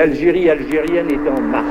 d'Algérie algérienne est en marche.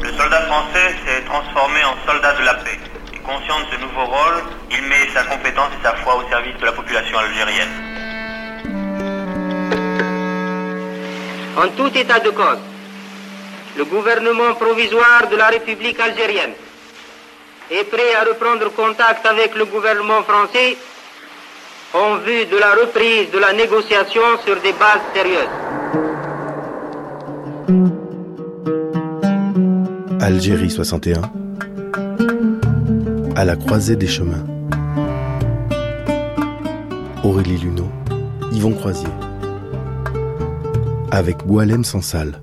Le soldat français s'est transformé en soldat de la paix. Et conscient de ce nouveau rôle, il met sa compétence et sa foi au service de la population algérienne. En tout état de cause, le gouvernement provisoire de la République algérienne est prêt à reprendre contact avec le gouvernement français en vue de la reprise de la négociation sur des bases sérieuses. Algérie 61 À la croisée des chemins. Aurélie Luneau, Yvon Croisier. Avec Boalem Sansal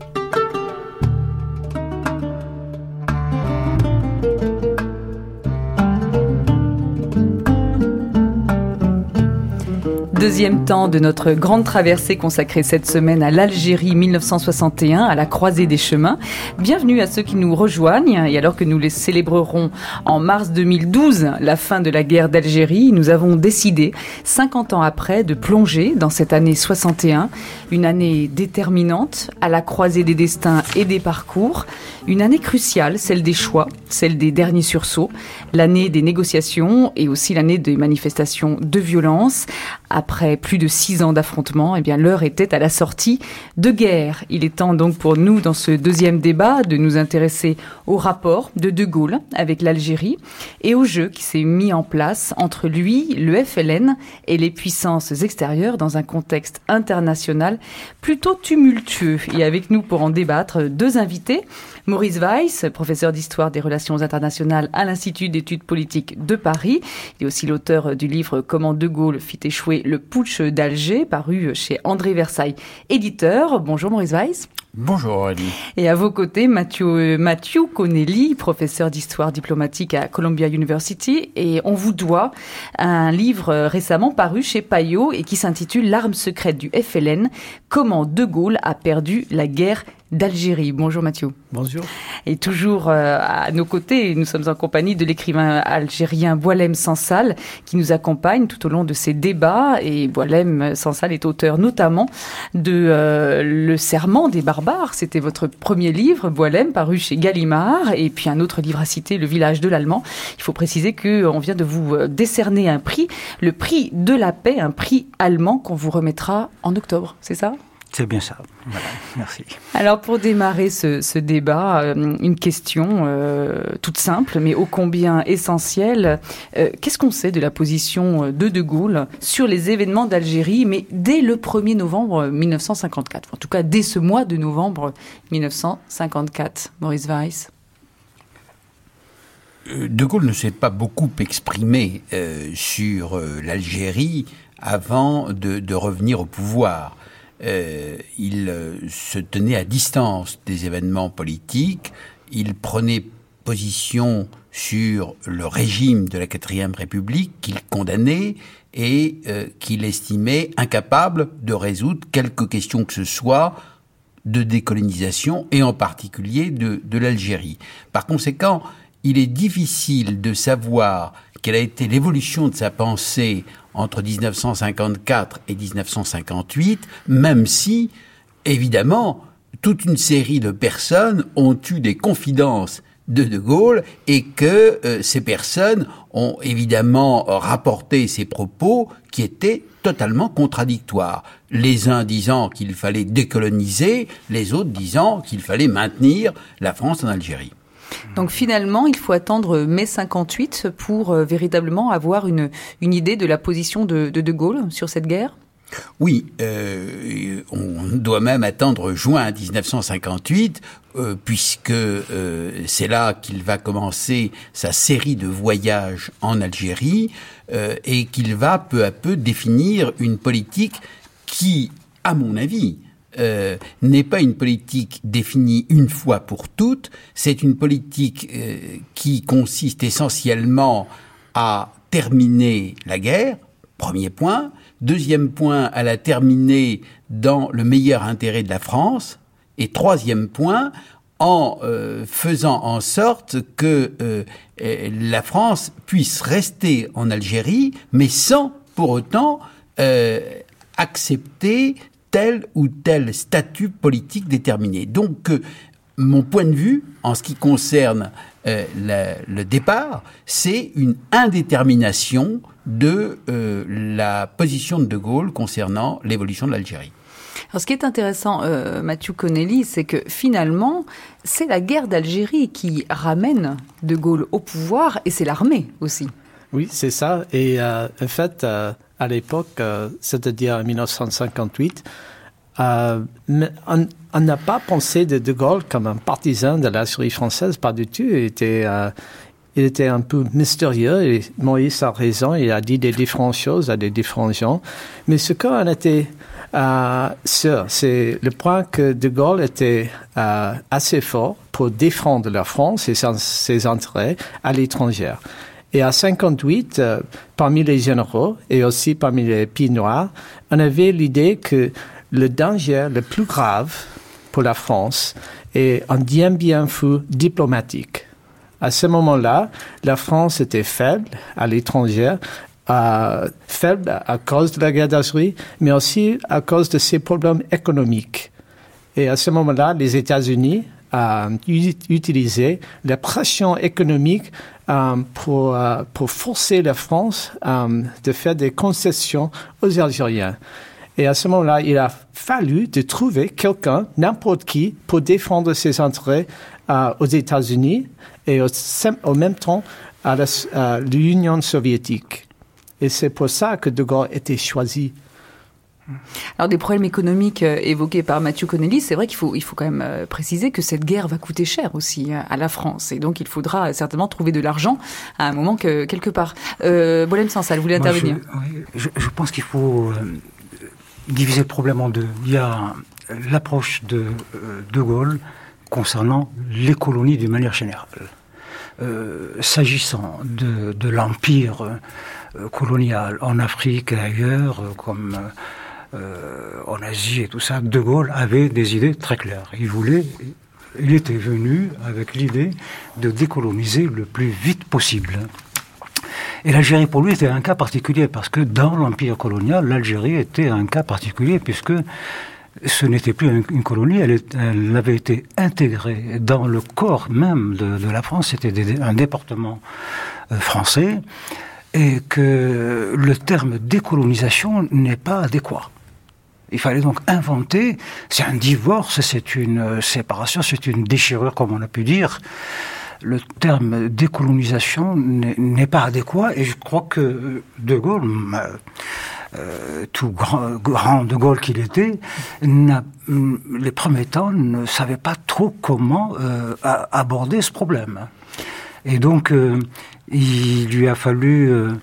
Deuxième temps de notre grande traversée consacrée cette semaine à l'Algérie 1961, à la croisée des chemins. Bienvenue à ceux qui nous rejoignent. Et alors que nous les célébrerons en mars 2012, la fin de la guerre d'Algérie, nous avons décidé, 50 ans après, de plonger dans cette année 61, une année déterminante à la croisée des destins et des parcours, une année cruciale, celle des choix, celle des derniers sursauts, l'année des négociations et aussi l'année des manifestations de violence. Après plus de six ans d'affrontements, eh bien l'heure était à la sortie de guerre. Il est temps donc pour nous, dans ce deuxième débat, de nous intéresser au rapport de De Gaulle avec l'Algérie et au jeu qui s'est mis en place entre lui, le FLN et les puissances extérieures dans un contexte international plutôt tumultueux. Et avec nous pour en débattre, deux invités. Maurice Weiss, professeur d'histoire des relations internationales à l'Institut d'études politiques de Paris. Il est aussi l'auteur du livre Comment De Gaulle fit échouer le putsch d'Alger, paru chez André Versailles, éditeur. Bonjour Maurice Weiss. Bonjour Aurélie. Et à vos côtés, Mathieu, Mathieu Connelly, professeur d'histoire diplomatique à Columbia University. Et on vous doit un livre récemment paru chez Payot et qui s'intitule L'arme secrète du FLN, comment De Gaulle a perdu la guerre d'Algérie. Bonjour Mathieu. Bonjour. Et toujours euh, à nos côtés, nous sommes en compagnie de l'écrivain algérien Boalem Sansal qui nous accompagne tout au long de ces débats. Et Boalem Sansal est auteur notamment de euh, Le Serment des barbares. C'était votre premier livre, Boalem, paru chez Gallimard. Et puis un autre livre à citer, Le village de l'Allemand. Il faut préciser qu'on vient de vous euh, décerner un prix, le prix de la paix, un prix allemand qu'on vous remettra en octobre. C'est ça? C'est bien ça. Voilà, merci. Alors pour démarrer ce, ce débat, euh, une question euh, toute simple mais ô combien essentielle. Euh, Qu'est-ce qu'on sait de la position de De Gaulle sur les événements d'Algérie, mais dès le 1er novembre 1954 En tout cas, dès ce mois de novembre 1954. Maurice Weiss De Gaulle ne s'est pas beaucoup exprimé euh, sur l'Algérie avant de, de, revenir au pouvoir. Euh, il euh, se tenait à distance des événements politiques, il prenait position sur le régime de la quatrième République qu'il condamnait et euh, qu'il estimait incapable de résoudre quelque question que ce soit de décolonisation et en particulier de, de l'Algérie. Par conséquent, il est difficile de savoir quelle a été l'évolution de sa pensée entre 1954 et 1958, même si, évidemment, toute une série de personnes ont eu des confidences de De Gaulle et que euh, ces personnes ont évidemment rapporté ces propos qui étaient totalement contradictoires. Les uns disant qu'il fallait décoloniser, les autres disant qu'il fallait maintenir la France en Algérie. Donc finalement, il faut attendre mai 58 pour euh, véritablement avoir une, idée de la position de De, Gaulle sur cette guerre? Oui, euh, on doit même attendre juin 1958, euh, puisque c'est là qu'il va commencer sa série de voyages en Algérie et qu'il va peu à peu définir une politique qui, à mon avis, euh, n'est pas une politique définie une fois pour toutes, c'est une politique euh, qui consiste essentiellement à terminer la guerre, premier point. Deuxième point, à la terminer dans le meilleur intérêt de la France. Et troisième point, en euh, faisant en sorte que la France puisse rester en Algérie, mais sans pour autant accepter tel ou tel statut politique déterminé. Donc, euh, mon point de vue, en ce qui concerne euh, le départ, c'est une indétermination de euh, la position de De Gaulle concernant l'évolution de l'Algérie. Alors, ce qui est intéressant, Mathieu Connelly, c'est que finalement, c'est la guerre d'Algérie qui ramène De Gaulle au pouvoir et c'est l'armée aussi. Oui, c'est ça. Et en fait, à l'époque, euh, c'est-à-dire en 1958, euh, on n'a pas pensé de De Gaulle comme un partisan de la série française, pas du tout. Il était, euh, il était un peu mystérieux et Moïse a raison, il a dit des différentes choses à des différents gens. Mais ce qu'on était sûr, c'est le point que De Gaulle était assez fort pour défendre la France et ses intérêts à l'étranger. Et à 58, euh, parmi les généraux et aussi parmi les pieds noirs, on avait l'idée que le danger le plus grave pour la France est un bien bien fou diplomatique. À ce moment-là, la France était faible à l'étranger, euh, faible à cause de la guerre d'Algérie, mais aussi à cause de ses problèmes économiques. Et à ce moment-là, les États-Unis ont utilisé la pression économique euh, pour, euh, pour forcer la France euh, de faire des concessions aux Algériens. Et à ce moment-là, il a fallu de trouver quelqu'un, n'importe qui, pour défendre ses intérêts aux États-Unis et au, au, même temps à l'Union soviétique. Et c'est pour ça que De Gaulle était choisi alors des problèmes économiques euh, évoqués par Mathieu Connelly, c'est vrai qu'il faut, il faut quand même euh, préciser que cette guerre va coûter cher aussi euh, à la France. Et donc il faudra certainement trouver de l'argent à un moment que, quelque part. Euh, Bolem Sansal, vous voulez intervenir? je, je, pense qu'il faut diviser le problème en deux. Il y a l'approche de De Gaulle concernant les colonies d'une manière générale. Euh, S'agissant de, de l'empire colonial en Afrique et ailleurs, comme euh, en Asie et tout ça, De Gaulle avait des idées très claires. Il voulait, il était venu avec l'idée de décoloniser le plus vite possible. Et l'Algérie, pour lui, était un cas particulier, parce que dans l'empire colonial, l'Algérie était un cas particulier, puisque ce n'était plus une colonie, elle, avait été intégrée dans le corps même de, de la France, c'était un département euh, français, et que le terme décolonisation n'est pas adéquat. Il fallait donc inventer, c'est un divorce, c'est une séparation, c'est une déchirure, comme on a pu dire. Le terme décolonisation n'est pas adéquat et je crois que De Gaulle, euh, tout grand, De Gaulle qu'il était, les premiers temps ne savait pas trop comment euh, aborder ce problème. Et donc, euh, il lui a fallu euh, euh,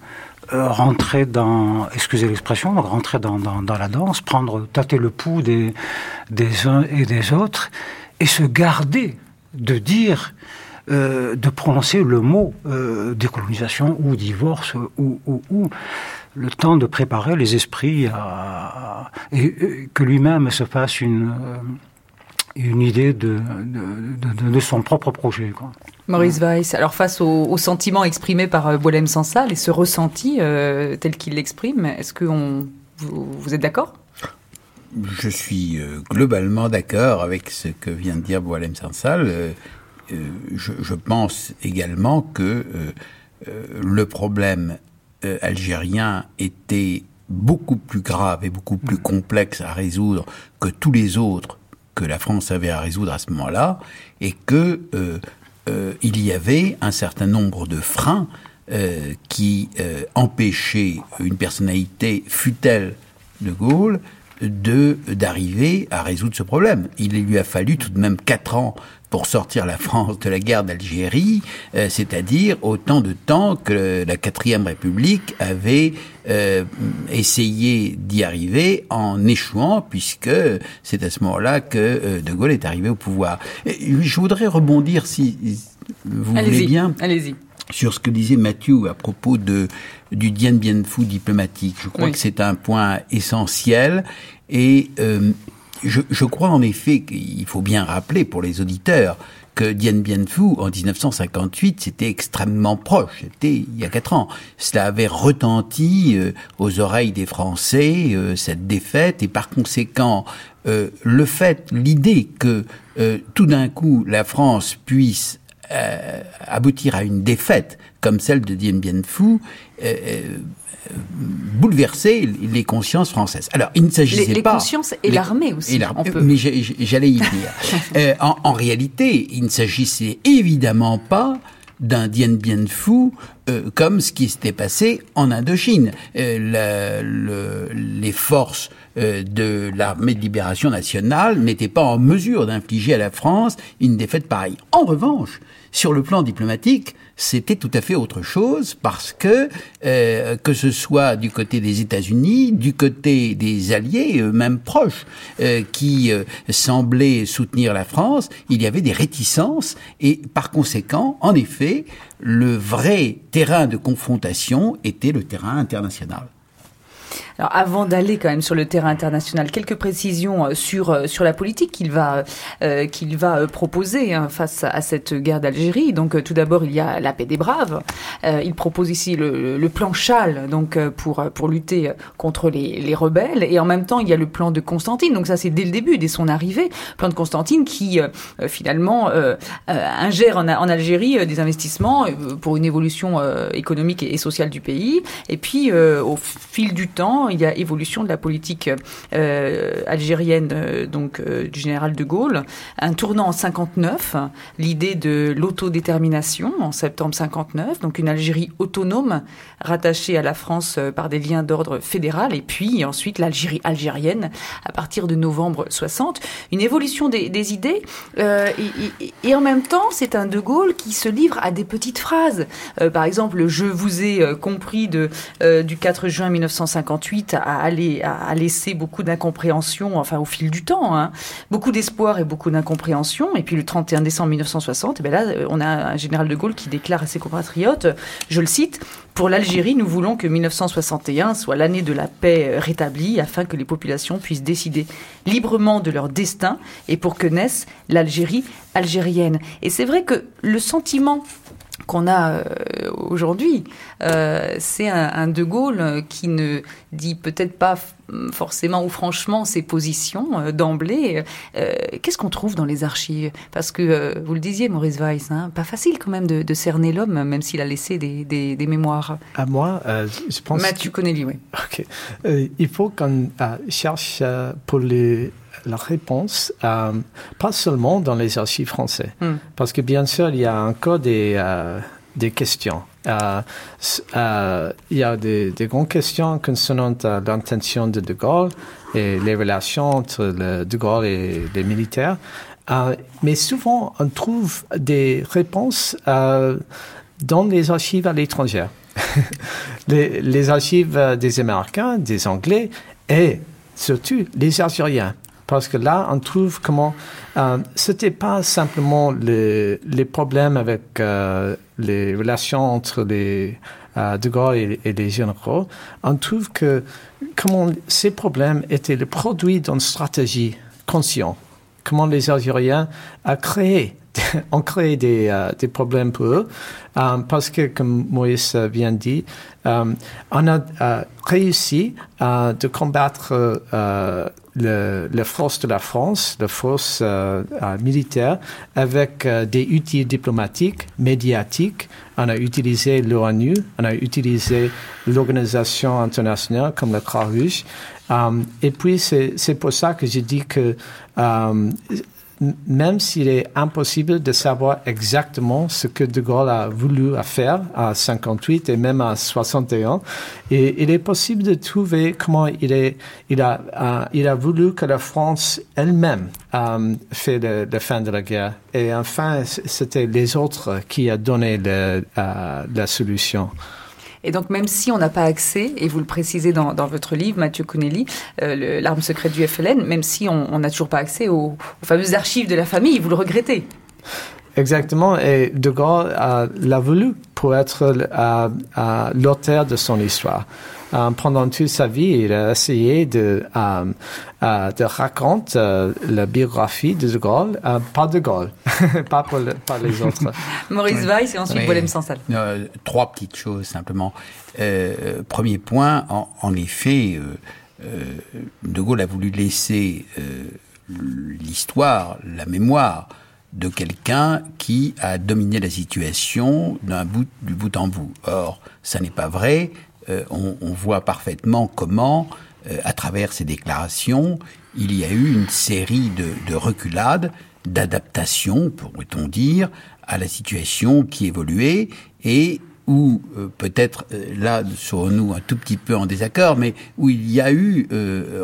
rentrer dans, excusez l'expression, rentrer dans, dans, la danse, prendre, tâter le pouls des, des uns et des autres, et se garder de dire, euh, de prononcer le mot euh, décolonisation ou divorce ou, ou, ou, le temps de préparer les esprits à, et, que lui-même se fasse une euh, une idée de, de, de, de, son propre projet. Quoi. Maurice Weiss, alors face au, au sentiment exprimé par euh, Boilem Sansal et ce ressenti euh, tel qu'il l'exprime, est-ce que on, vous, vous êtes d'accord? Je suis euh, globalement d'accord avec ce que vient de dire Boilem Sansal. Euh, je, je, pense également que euh, le problème algérien était beaucoup plus grave et beaucoup plus mm. complexe à résoudre que tous les autres que la France avait à résoudre à ce moment-là, et que euh, euh, il y avait un certain nombre de freins euh, qui empêchaient une personnalité, fut-elle de Gaulle, de d'arriver à résoudre ce problème. Il lui a fallu tout de même quatre ans pour sortir la France de la guerre d'Algérie, euh, c'est-à-dire autant de temps que la quatrième République avait euh, essayé d'y arriver en échouant, puisque c'est à ce moment-là que euh, De Gaulle est arrivé au pouvoir. je voudrais rebondir, si vous voulez bien, allez-y. sur ce que disait Mathieu à propos de du Dien Bien Phu diplomatique. Je crois que c'est un point essentiel et je, je, crois en effet qu'il faut bien rappeler pour les auditeurs que Dien Bien Phu, en 1958, c'était extrêmement proche. C'était il y a quatre ans. Cela avait retenti euh, aux oreilles des Français, euh, cette défaite, et par conséquent, euh, le fait, l'idée que tout d'un coup la France puisse aboutir à une défaite comme celle de Dien Bien Phu, bouleverser les consciences françaises. Alors, il ne s'agissait pas... Les consciences et l'armée aussi. Mais j'allais y venir. euh, en, en, réalité, il ne s'agissait évidemment pas d'un Dien Bien Phu euh, comme ce qui s'était passé en Indochine. Euh, le, les forces euh, de l'armée de libération nationale n'étaient pas en mesure d'infliger à la France une défaite pareille. En revanche, sur le plan diplomatique, c'était tout à fait autre chose parce que euh, que ce soit du côté des États-Unis, du côté des alliés, même proches, euh, qui euh, semblaient soutenir la France, il y avait des réticences et par conséquent, en effet, le vrai terrain de confrontation était le terrain international. Alors avant d'aller quand même sur le terrain international, quelques précisions euh, sur euh, sur la politique qu'il va euh, qu'il va proposer hein, face à cette guerre d'Algérie. Donc tout d'abord il y a la paix des braves. il propose ici le, le, plan Châle donc pour pour lutter contre les, les rebelles et en même temps il y a le plan de Constantine. Donc ça c'est dès le début, dès son arrivée, plan de Constantine qui finalement ingère en, en, Algérie des investissements pour une évolution économique et sociale du pays. Et puis au fil du temps il y a évolution de la politique euh, algérienne euh, donc euh, du général de Gaulle, un tournant en 59, l'idée de l'autodétermination en septembre 59, donc une Algérie autonome rattachée à la France par des liens d'ordre fédéral, et puis ensuite l'Algérie algérienne à partir de novembre 60, une évolution des, idées, et, et, en même temps c'est un de Gaulle qui se livre à des petites phrases, par exemple je vous ai compris de du 4 juin 1958 aller, à, laisser beaucoup d'incompréhension, enfin au fil du temps, hein. beaucoup d'espoir et beaucoup d'incompréhension. Et puis le 31 décembre 1960, et eh bien là, on a un général de Gaulle qui déclare à ses compatriotes, je le cite, pour l'Algérie, nous voulons que 1961 soit l'année de la paix rétablie afin que les populations puissent décider librement de leur destin et pour que naisse l'Algérie algérienne. Et c'est vrai que le sentiment qu'on a euh, aujourd'hui, euh, c'est un, De Gaulle qui ne dit peut-être pas forcément ou franchement ses positions euh, d'emblée. Qu'est-ce qu'on trouve dans les archives? Parce que, vous le disiez, Maurice Weiss, hein, pas facile quand même de, cerner l'homme, même s'il a laissé des, mémoires. À moi, je pense... Mathieu Connelly, oui. Ok. il faut qu'on cherche pour les la réponse, euh, pas seulement dans les archives français, hmm. parce que bien sûr, il y a encore des, euh, des questions. Euh, il y a des, des, grandes questions concernant l'intention de De Gaulle et les relations entre le De Gaulle et les militaires. mais souvent, on trouve des réponses dans les archives à l'étranger. les, les, archives des Américains, des Anglais et surtout les Algériens parce que là, on trouve comment euh, c'était pas simplement les, les problèmes avec euh, les relations entre les euh, De Gaulle et, les généraux. On trouve que comment ces problèmes étaient le produit d'une stratégie consciente. Comment les Algériens ont créé ont créé des, euh, des, problèmes pour eux euh, parce que, comme Moïse vient de dire, euh, on a réussi de combattre le, la force de la France, la force euh, euh, militaire, avec euh, des outils diplomatiques, médiatiques. On a utilisé l'ONU, on a utilisé l'organisation internationale comme la Croix-Rouge. et puis, c'est pour ça que je dis que même s'il est impossible de savoir exactement ce que De Gaulle a voulu faire à 58 et même à 61, et il est possible de trouver comment il, a, voulu que la France elle-même euh, fait la fin de la guerre. Et enfin, c'était les autres qui a donné euh, la solution. Et donc, même si on n'a pas accès, et vous le précisez dans, votre livre, Mathieu Connelly, euh, l'arme secrète du FLN, même si on n'a toujours pas accès aux, aux, fameuses archives de la famille, vous le regrettez. Exactement, et De Gaulle l'a voulu pour être l'auteur de son histoire. Euh, pendant toute sa vie, il a essayé de, euh, euh, de raconter la biographie de De Gaulle, pas De Gaulle, pas pour, les autres. Maurice Weiss et ensuite Bolem Sansal. trois petites choses simplement. premier point, en, en effet, De Gaulle a voulu laisser l'histoire, la mémoire de quelqu'un qui a dominé la situation d'un bout du bout en bout. Or, ça n'est pas vrai. Euh, on, on, voit parfaitement comment, euh, à travers ces déclarations, il y a eu une série de, de reculades, d'adaptations, pourrait-on dire, à la situation qui évoluait et où euh, peut-être là serons-nous un tout petit peu en désaccord, mais où il y a eu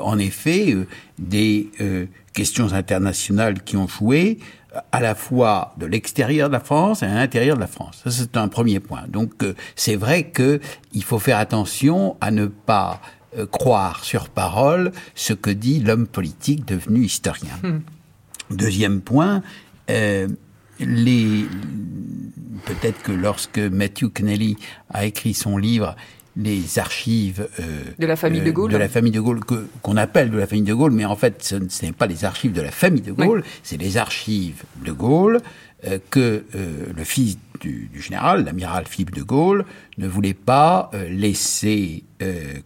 en effet des questions internationales qui ont joué, à la fois de l'extérieur de la France et à l'intérieur de la France. Ça, c'est un premier point. Donc, euh, c'est vrai que il faut faire attention à ne pas euh, croire sur parole ce que dit l'homme politique devenu historien. Hmm. Deuxième point, euh, les peut-être que lorsque Matthew Kennelly a écrit son livre, les archives euh, de la famille de Gaulle, de la famille de Gaulle qu'on appelle de la famille de Gaulle, mais en fait ce, n'est pas les archives de la famille de Gaulle, c'est les archives de Gaulle euh, que euh, le fils du, du général, l'amiral Philippe de Gaulle, ne voulait pas laisser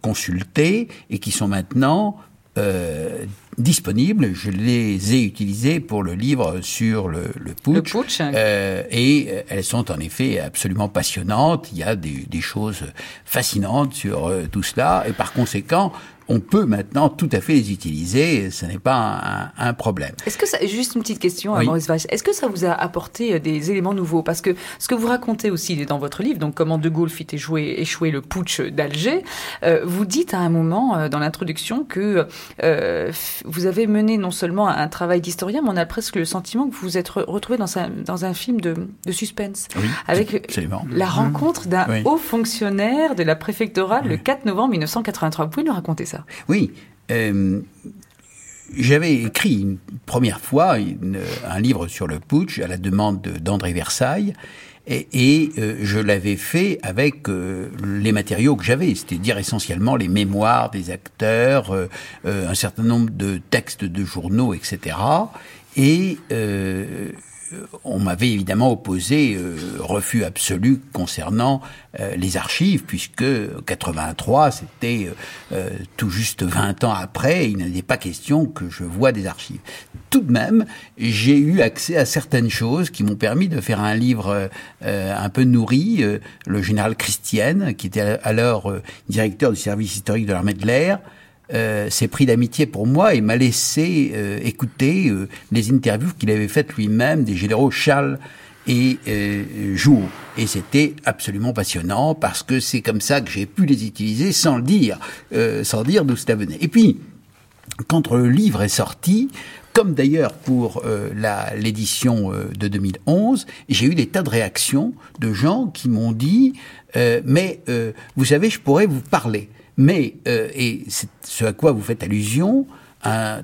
consulter et qui sont maintenant euh, disponibles. Je les ai utilisées pour le livre sur le, le putsch. Euh, et elles sont en effet absolument passionnantes. Il y a des, des choses fascinantes sur euh, tout cela. Et par conséquent, on peut maintenant tout à fait les utiliser, ce n'est pas un, un problème. Est-ce que ça, juste une petite question à Maurice Weiss, est-ce que ça vous a apporté euh, des éléments nouveaux? Parce que ce que vous racontez aussi dans votre livre, donc comment De Gaulle fit échouer, échouer le putsch d'Alger, euh, vous dites à un moment euh, dans l'introduction que euh, vous avez mené non seulement un travail d'historien, mais on a presque le sentiment que vous vous êtes retrouvé dans un, dans un film de, de suspense, oui, avec absolument. la rencontre d'un oui. haut fonctionnaire de la préfectorale oui. le 4 novembre 1983. Vous pouvez nous raconter ça? Oui. Euh, j'avais écrit une première fois un livre sur le putsch à la demande d'André Versailles. Et, euh, je l'avais fait avec euh, les matériaux que j'avais, c'est-à-dire essentiellement les mémoires des acteurs, un certain nombre de textes de journaux, etc. Et on m'avait évidemment opposé euh, refus absolu concernant euh, les archives, puisque 83, c'était euh, tout juste 20 ans après, il n'était pas question que je vois des archives. Tout de même, j'ai eu accès à certaines choses qui m'ont permis de faire un livre un peu nourri. le général Christienne, qui était alors directeur du service historique de l'armée de l'air, euh, s'est pris d'amitié pour moi et m'a laissé euh, écouter euh, les interviews qu'il avait faites lui-même des généraux Charles et euh, Joux. Et c'était absolument passionnant parce que c'est comme ça que j'ai pu les utiliser sans le dire, euh, sans dire d'où ça venait. Et puis, quand le livre est sorti, comme d'ailleurs pour euh, l'édition euh, de 2011, j'ai eu des tas de réactions de gens qui m'ont dit euh, mais vous savez, je pourrais vous parler. Mais, euh, et c'est ce à quoi vous faites allusion, un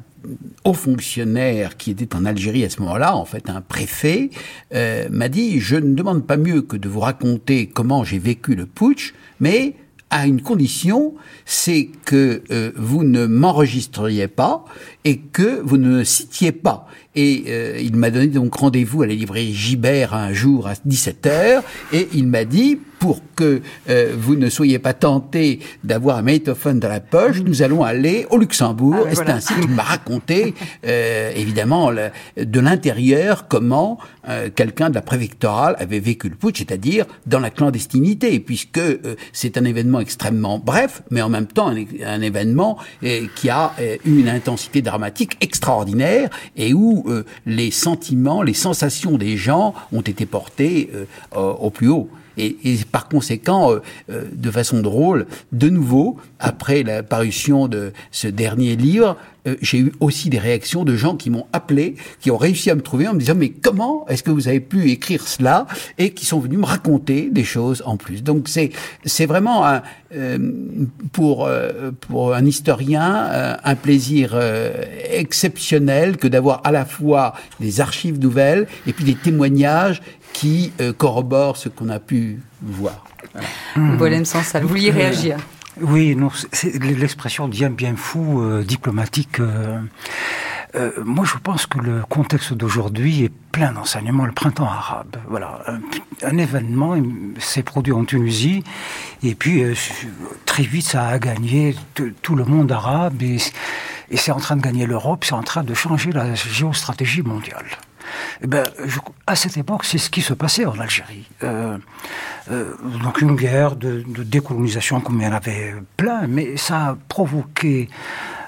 haut fonctionnaire qui était en Algérie à ce moment-là, en fait un préfet, euh, m'a dit, je ne demande pas mieux que de vous raconter comment j'ai vécu le putsch, mais à une condition, c'est que euh, vous ne m'enregistriez pas et que vous ne citiez pas. Et euh, il m'a donné donc rendez-vous à la librairie Gibert un jour à 17h et il m'a dit pour que euh, vous ne soyez pas tenté d'avoir un magnétophone dans la poche, nous allons aller au Luxembourg. Ah, et c'est ainsi qu'il m'a raconté, euh, évidemment, le, de l'intérieur, comment euh, quelqu'un de la préfectorale avait vécu le putsch, c'est-à-dire dans la clandestinité, puisque euh, c'est un événement extrêmement bref, mais en même temps un, un événement euh, qui a eu une intensité dramatique extraordinaire et où euh, les sentiments, les sensations des gens ont été portés euh, au plus haut. Et, par conséquent, euh, euh, de façon drôle, de nouveau, après la parution de ce dernier livre, euh, j'ai eu aussi des réactions de gens qui m'ont appelé, qui ont réussi à me trouver en me disant mais comment est-ce que vous avez pu écrire cela et qui sont venus me raconter des choses en plus. Donc c'est c'est vraiment un, pour pour un historien un plaisir exceptionnel que d'avoir à la fois des archives nouvelles et puis des témoignages qui euh, corrobore ce qu'on a pu voir. Voilà. sans salle. Vous vouliez réagir Oui, non, l'expression bien bien fou euh, diplomatique. Euh, euh, moi, je pense que le contexte d'aujourd'hui est plein d'enseignements. Le printemps arabe, voilà, un, événement s'est produit en Tunisie, et puis très vite, ça a gagné tout le monde arabe, et c'est en train de gagner l'Europe, c'est en train de changer la géostratégie mondiale. Eh ben, à cette époque, c'est ce qui se passait en Algérie. Euh, euh, donc une guerre de, décolonisation, comme il y en avait plein, mais ça a provoqué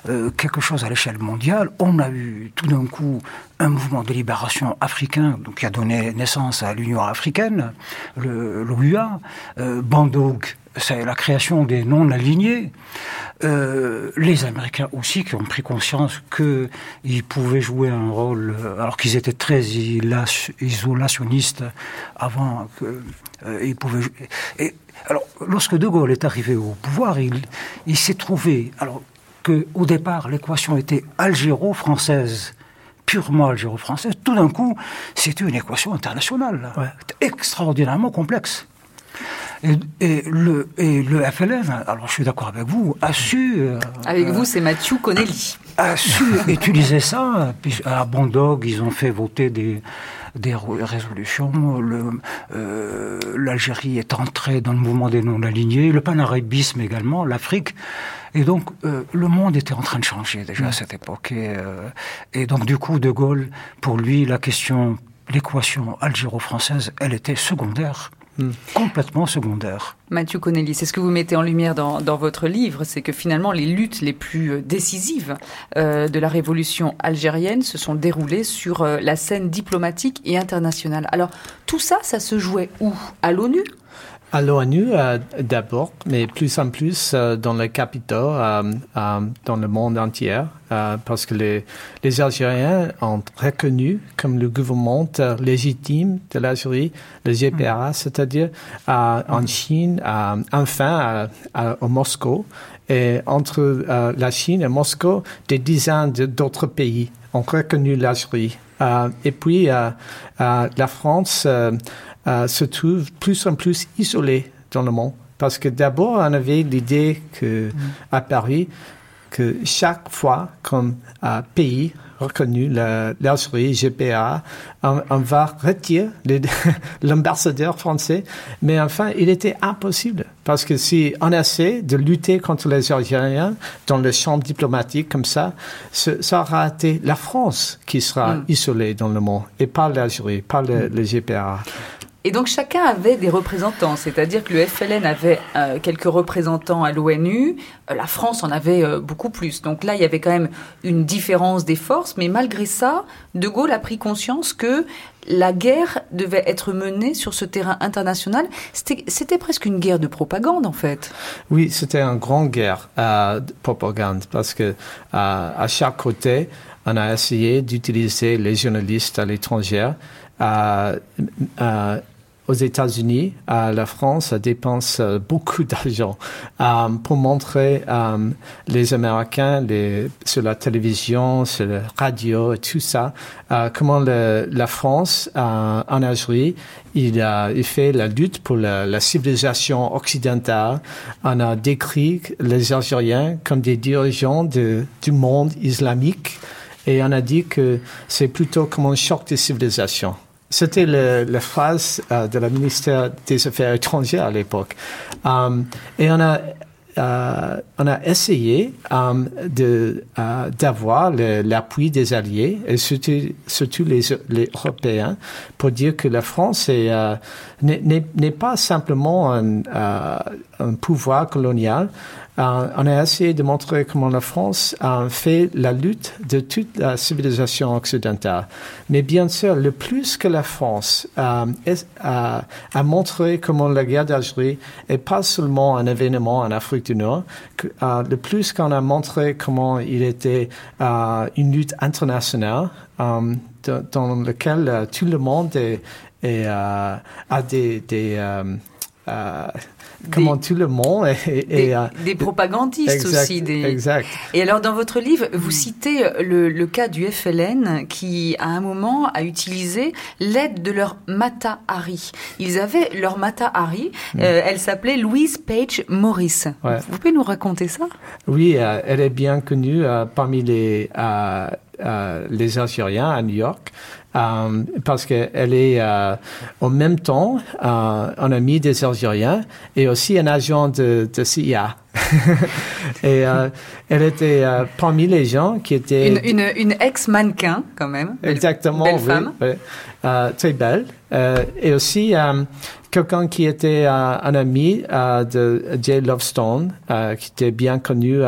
euh, quelque chose à l'échelle mondiale. On a eu tout d'un coup un mouvement de libération africain donc, qui a donné naissance à l'Union africaine, l'OUA, euh, c'est la création des non-alignés. Euh, les Américains aussi qui ont pris conscience qu'ils pouvaient jouer un rôle, alors qu'ils étaient très isolationnistes avant que euh, ils pouvaient. Et alors, lorsque De Gaulle est arrivé au pouvoir, il, il s'est trouvé alors que au départ l'équation était algéro-française purement algéro-française, tout d'un coup, c'était une équation internationale, ouais. extraordinairement complexe. Et, et, le, et le FLN, alors je suis d'accord avec vous, a su... Euh, avec vous, c'est Mathieu Connelly. A su utiliser ça. Puis à Bondog, ils ont fait voter des, des résolutions. L'Algérie euh, est entrée dans le mouvement des non-alignés, le panarabisme également, l'Afrique. Et donc, euh, le monde était en train de changer déjà à cette époque. Et, euh, et donc, du coup, De Gaulle, pour lui, la question, l'équation algéro-française, elle était secondaire. Complètement secondaire. Mathieu Connelly, c'est ce que vous mettez en lumière dans, votre livre, c'est que finalement les luttes les plus décisives euh, de la révolution algérienne se sont déroulées sur euh, la scène diplomatique et internationale. Alors tout ça, ça se jouait où? À l'ONU? À l'ONU euh, d'abord, mais plus en plus euh, dans les capitaux, euh, dans le monde entier, parce que les, les Algériens ont reconnu comme le gouvernement légitime de l'Algérie, le GPRA, mm. c'est-à-dire en Chine, enfin au Moscou, et entre la Chine et Moscou, des dizaines d'autres pays ont reconnu l'Algérie. et puis la France euh, se trouve plus en plus isolé dans le monde. Parce que d'abord, on avait l'idée que, mm. à Paris, que chaque fois qu'un euh, pays reconnu l'Algérie, GPA, on, on, va retirer l'ambassadeur français. Mais enfin, il était impossible. Parce que si on essaie de lutter contre les Algériens dans le champ diplomatique comme ça, ce, ça aura été la France qui sera mm. isolée dans le monde et pas l'Algérie, pas le, mm. le GPA. Et donc chacun avait des représentants, c'est-à-dire que le FLN avait euh, quelques représentants à l'ONU, euh, la France en avait euh, beaucoup plus. Donc là, il y avait quand même une différence des forces, mais malgré ça, De Gaulle a pris conscience que la guerre devait être menée sur ce terrain international. C'était presque une guerre de propagande, en fait. Oui, c'était une grande guerre de propagande, parce que à chaque côté, on a essayé d'utiliser les journalistes à l'étranger. Aux États-Unis, la France dépense euh, beaucoup d'argent euh, pour montrer euh, les Américains sur la télévision, sur la radio et tout ça, comment la France en Algérie, il a fait la lutte pour la, civilisation occidentale. On a décrit les Algériens comme des dirigeants du monde islamique et on a dit que c'est plutôt comme un choc de civilisation. C'était la phrase euh, de la ministère des Affaires étrangères à l'époque. Um, et on a euh, on a essayé um, de euh, d'avoir l'appui des alliés et surtout, surtout les, les, Européens pour dire que la France euh, n'est pas simplement un, un pouvoir colonial, euh, on a essayé de montrer comment la France a fait la lutte de toute la civilisation occidentale. Mais bien sûr, le plus que la France euh, a, a, montré comment la guerre d'Algérie est pas seulement un événement en Afrique du Nord, euh, le plus qu'on a montré comment il était une lutte internationale dans, dans laquelle tout le monde est, a des, des comment tout le monde et, des, euh, des, propagandistes aussi. Des... Exact. Et alors dans votre livre, vous citez le, le, cas du FLN qui à un moment a utilisé l'aide de leur Mata Hari. Ils avaient leur Mata Hari, mm. euh, elle s'appelait Louise Page Morris. Vous pouvez nous raconter ça? Oui, euh, elle est bien connue parmi les les Algériens à New York. Euh, parce qu'elle est euh, en même temps euh, un ami des Algériens et aussi un agent de, de CIA. et euh, elle était euh, parmi les gens qui étaient... Une, une, une ex-mannequin, quand même. Exactement, belle femme. Oui, très belle. et aussi quelqu'un qui était un ami de Jay Lovestone, qui était bien connu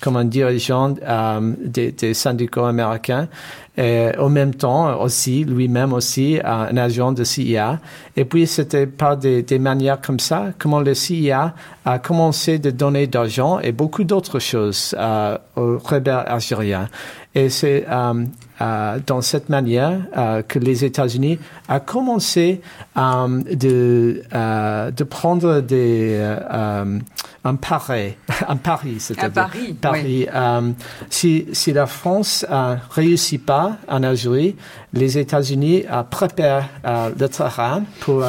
comme un dirigeant des, des syndicats américains. Et en même temps aussi, lui-même aussi, un agent de CIA. Et puis, c'était par des, des manières comme ça, comment le CIA a commencé de donner d'argent et beaucoup d'autres choses euh, aux rebelles. Et c'est euh, euh, dans cette manière euh, que les États-Unis a commencé euh, de, euh, de prendre des, un pari, un pari, c'est-à-dire pari. si, si la France ne réussit pas en Algérie, les États-Unis préparent le terrain pour,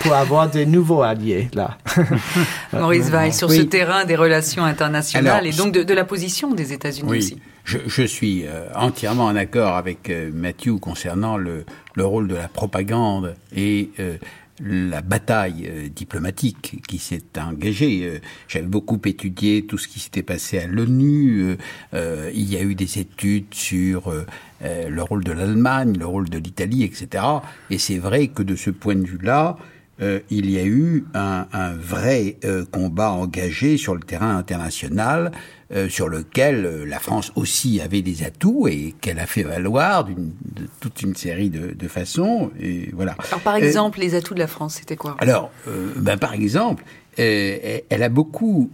pour avoir des nouveaux alliés là. Maurice Weill, sur ce terrain des relations internationales et donc de, de la position des États-Unis aussi. Je, suis euh, entièrement en accord avec euh, Mathieu concernant le, rôle de la propagande et euh, la bataille diplomatique qui s'est engagée. J'avais beaucoup étudié tout ce qui s'était passé à l'ONU. il y a eu des études sur le rôle de l'Allemagne, le rôle de l'Italie, etc. Et c'est vrai que de ce point de vue-là, il y a eu un, un vrai combat engagé sur le terrain international euh, sur lequel euh, la France aussi avait des atouts et qu'elle a fait valoir d'une toute une série de, de, façons. Et voilà. Alors par euh, exemple, les atouts de la France, c'était quoi? Alors, ben, par exemple, elle a beaucoup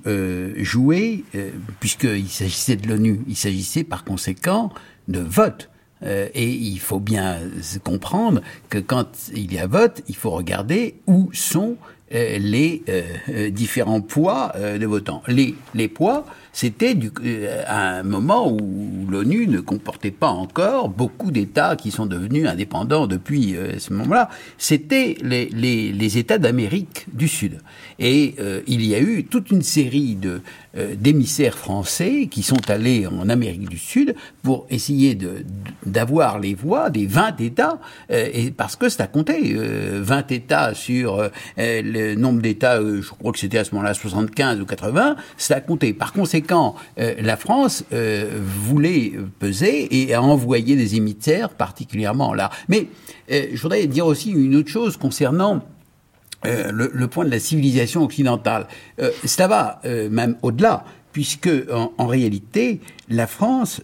joué, puisqu'il s'agissait de l'ONU, il s'agissait par conséquent de vote. et il faut bien comprendre que quand il y a vote, il faut regarder où sont les différents poids de votants. Les, les poids, c'était euh, à un moment où l'ONU ne comportait pas encore beaucoup d'États qui sont devenus indépendants depuis euh, ce moment-là. C'était les, les, les, États d'Amérique du Sud. Et euh, il y a eu toute une série de d'émissaires français qui sont allés en Amérique du Sud pour essayer de d'avoir les voix des 20 États, et parce que ça comptait. 20 États sur le nombre d'États, je crois que c'était à ce moment-là 75 ou 80, ça comptait. Par conséquent, euh, la France euh, voulait peser et a envoyé des émissaires particulièrement là. Mais euh, je voudrais dire aussi une autre chose concernant le, point de la civilisation occidentale. ça va même au-delà, puisque en, réalité, la France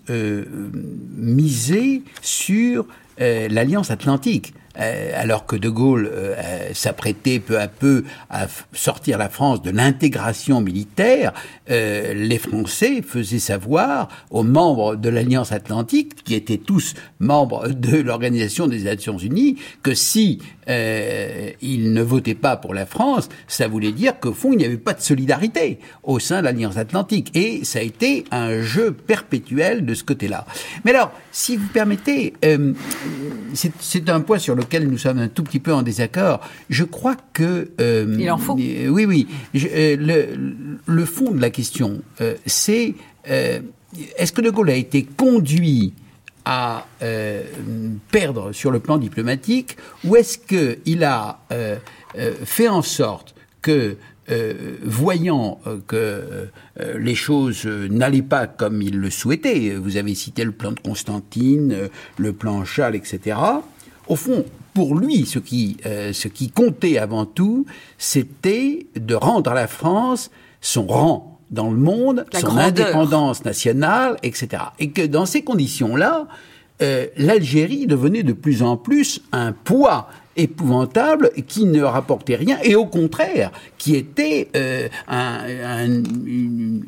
misait sur l'alliance atlantique. Euh, alors que De Gaulle euh, euh, s'apprêtait peu à peu à sortir la France de l'intégration militaire, les Français faisaient savoir aux membres de l'Alliance Atlantique, qui étaient tous membres de l'Organisation des Nations Unies, que si ils ne votaient pas pour la France, ça voulait dire qu'au fond, il n'y avait pas de solidarité au sein de l'Alliance Atlantique. Et ça a été un jeu perpétuel de ce côté-là. Mais alors, si vous permettez, c'est un point sur lequel nous sommes un tout petit peu en désaccord. Je crois que... Euh, Il en faut. Euh, oui, oui. Euh, le, le, fond de la question, c'est est-ce que De Gaulle a été conduit à perdre sur le plan diplomatique ou est-ce qu'il a fait en sorte que euh, voyant euh, que euh, les choses n'allaient pas comme il le souhaitait, vous avez cité le plan de Constantine, le plan Chal, etc., au fond, pour lui, ce qui, euh, ce qui comptait avant tout, c'était de rendre à la France son rang dans le monde, son indépendance nationale, etc. Et que dans ces conditions-là, euh, l'Algérie devenait de plus en plus un poids épouvantable qui ne rapportait rien et au contraire qui était euh, un, un,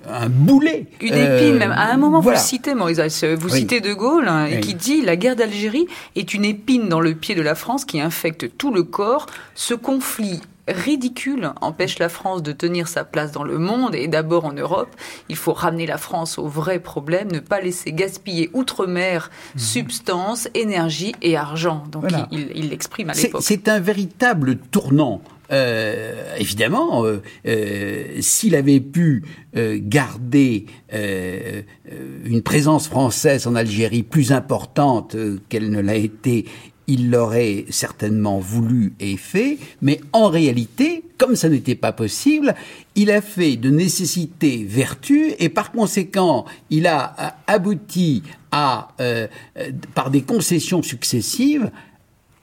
un, boulet. Une épine même. À un moment, vous citez, Maurice, vous citez De Gaulle hein, et qui dit la guerre d'Algérie est une épine dans le pied de la France qui infecte tout le corps. Ce conflit ridicule empêche la France de tenir sa place dans le monde et d'abord en Europe. Il faut ramener la France au vrai problème, ne pas laisser gaspiller outre-mer mhm. substance, énergie et argent. Donc il l'exprime à l'époque. C'est un véritable tournant. Euh, évidemment, euh, euh, s'il avait pu garder une présence française en Algérie plus importante qu'elle ne l'a été il l'aurait certainement voulu et fait, mais en réalité, comme ça n'était pas possible, il a fait de nécessité vertu et par conséquent, il a abouti à, euh, par des concessions successives,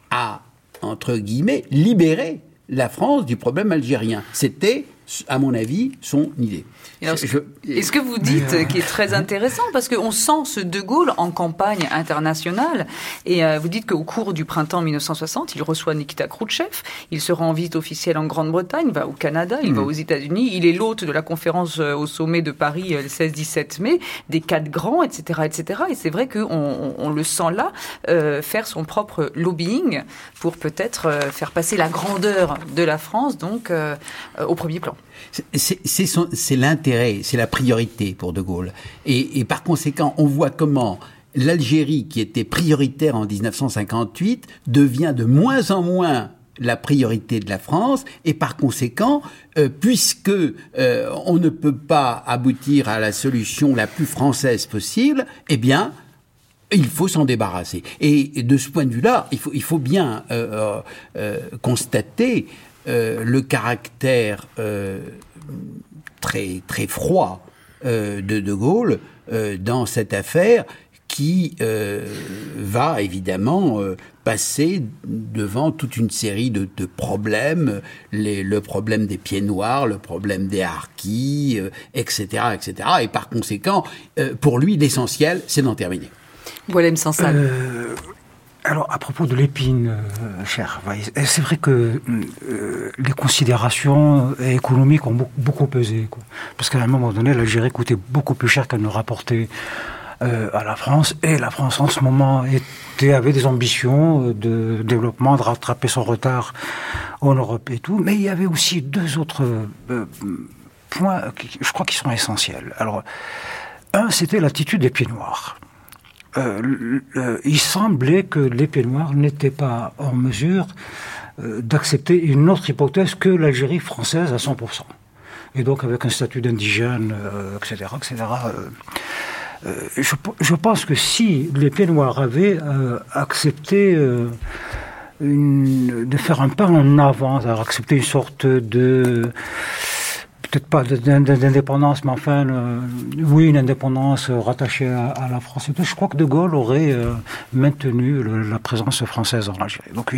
à, entre guillemets, libérer la France du problème algérien. C'était, à mon avis, son idée. Et ce que vous dites, euh, qui est très intéressant, parce qu'on sent ce De Gaulle en campagne internationale, et euh, vous dites qu'au cours du printemps 1960, il reçoit Nikita Khrouchtchev, il se rend en visite officielle en Grande-Bretagne, va au Canada, il va mm. aux États-Unis, il est l'hôte de la conférence euh, au sommet de Paris le 16-17 mai, des quatre grands, etc., etc. Et c'est vrai qu'on on, le sent là faire son propre lobbying pour peut-être faire passer la grandeur de la France donc au premier plan. C'est l'intérêt, c'est la priorité pour De Gaulle. Et, par conséquent, on voit comment l'Algérie, qui était prioritaire en 1958, devient de moins en moins la priorité de la France et par conséquent, euh, puisque euh, on ne peut pas aboutir à la solution la plus française possible, eh bien, il faut s'en débarrasser. Et, de ce point de vue-là, il faut, bien euh, constater euh, le caractère euh, très très froid euh, de De Gaulle dans cette affaire qui va évidemment passer devant toute une série de, problèmes, le problème des pieds noirs, le problème des harkis, etc., etc. Et par conséquent, pour lui, l'essentiel, c'est d'en terminer. Voilà, sans salle. Alors, à propos de l'épine, euh, cher, c'est vrai que euh, les considérations économiques ont beaucoup, pesé. Parce qu'à un moment donné, l'Algérie coûtait beaucoup plus cher qu'elle ne rapportait euh, à la France. Et la France, en ce moment, était, avait des ambitions de développement, de rattraper son retard en Europe et tout. Mais il y avait aussi deux autres points, qui, je crois, qui sont essentiels. Alors, un, c'était l'attitude des pieds noirs. Euh, il semblait que les Noirs n'étaient pas en mesure euh, d'accepter une autre hypothèse que l'Algérie française à 100%. Et donc avec un statut d'indigène, etc., euh, etc. Je, pense que si les Noirs avaient accepté de faire un pas en avant, accepté une sorte de peut-être pas d'indépendance, mais enfin, oui, une indépendance rattachée à, la France. Je crois que De Gaulle aurait euh, maintenu la présence française en Algérie. Donc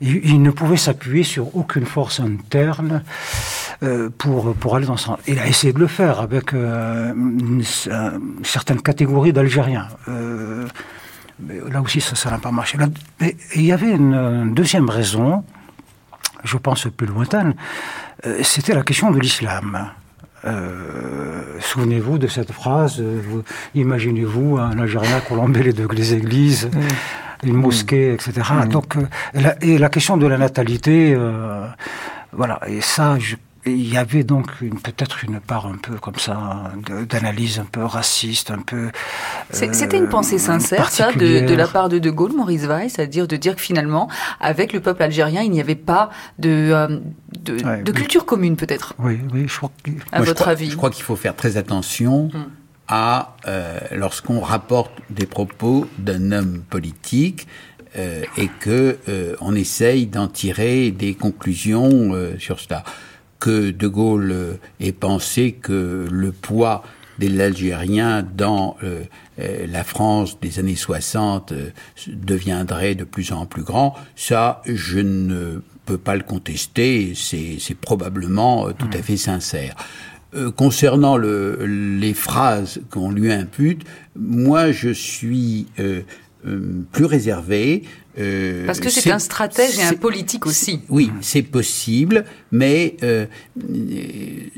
il, ne pouvait s'appuyer sur aucune force interne euh, pour, pour aller dans ce sens. Il a essayé de le faire avec euh, une, certaine catégorie d'Algériens. là aussi, ça n'a pas marché. il y avait une deuxième raison, je pense plus lointaine, euh, c'était la question de l'islam. Euh, souvenez-vous de cette phrase, euh, imaginez-vous un Algérien colombé les deux les églises, mm. une mosquée, etc. Mm. Donc, et la question de la natalité, voilà, et ça, je il y avait donc peut-être une part un peu comme ça d'analyse un peu raciste, un peu. C'était une pensée euh, sincère, ça, de, la part de De Gaulle, Maurice Weiss, c'est-à-dire de dire que finalement, avec le peuple algérien, il n'y avait pas de, euh, de, culture commune, peut-être. Oui, oui, je crois. Que... À votre avis Je crois qu'il faut faire très attention. Hum. à euh, lorsqu'on rapporte des propos d'un homme politique et que on essaye d'en tirer des conclusions sur cela que De Gaulle ait pensé que le poids de l'Algérien dans la France des années 60 deviendrait de plus en plus grand, ça, je ne peux pas le contester, c'est probablement tout à fait sincère. Euh, concernant le, les phrases qu'on lui impute, moi je suis euh, euh, plus réservé. Parce que c'est un stratège et un politique aussi. Oui, c'est possible, mais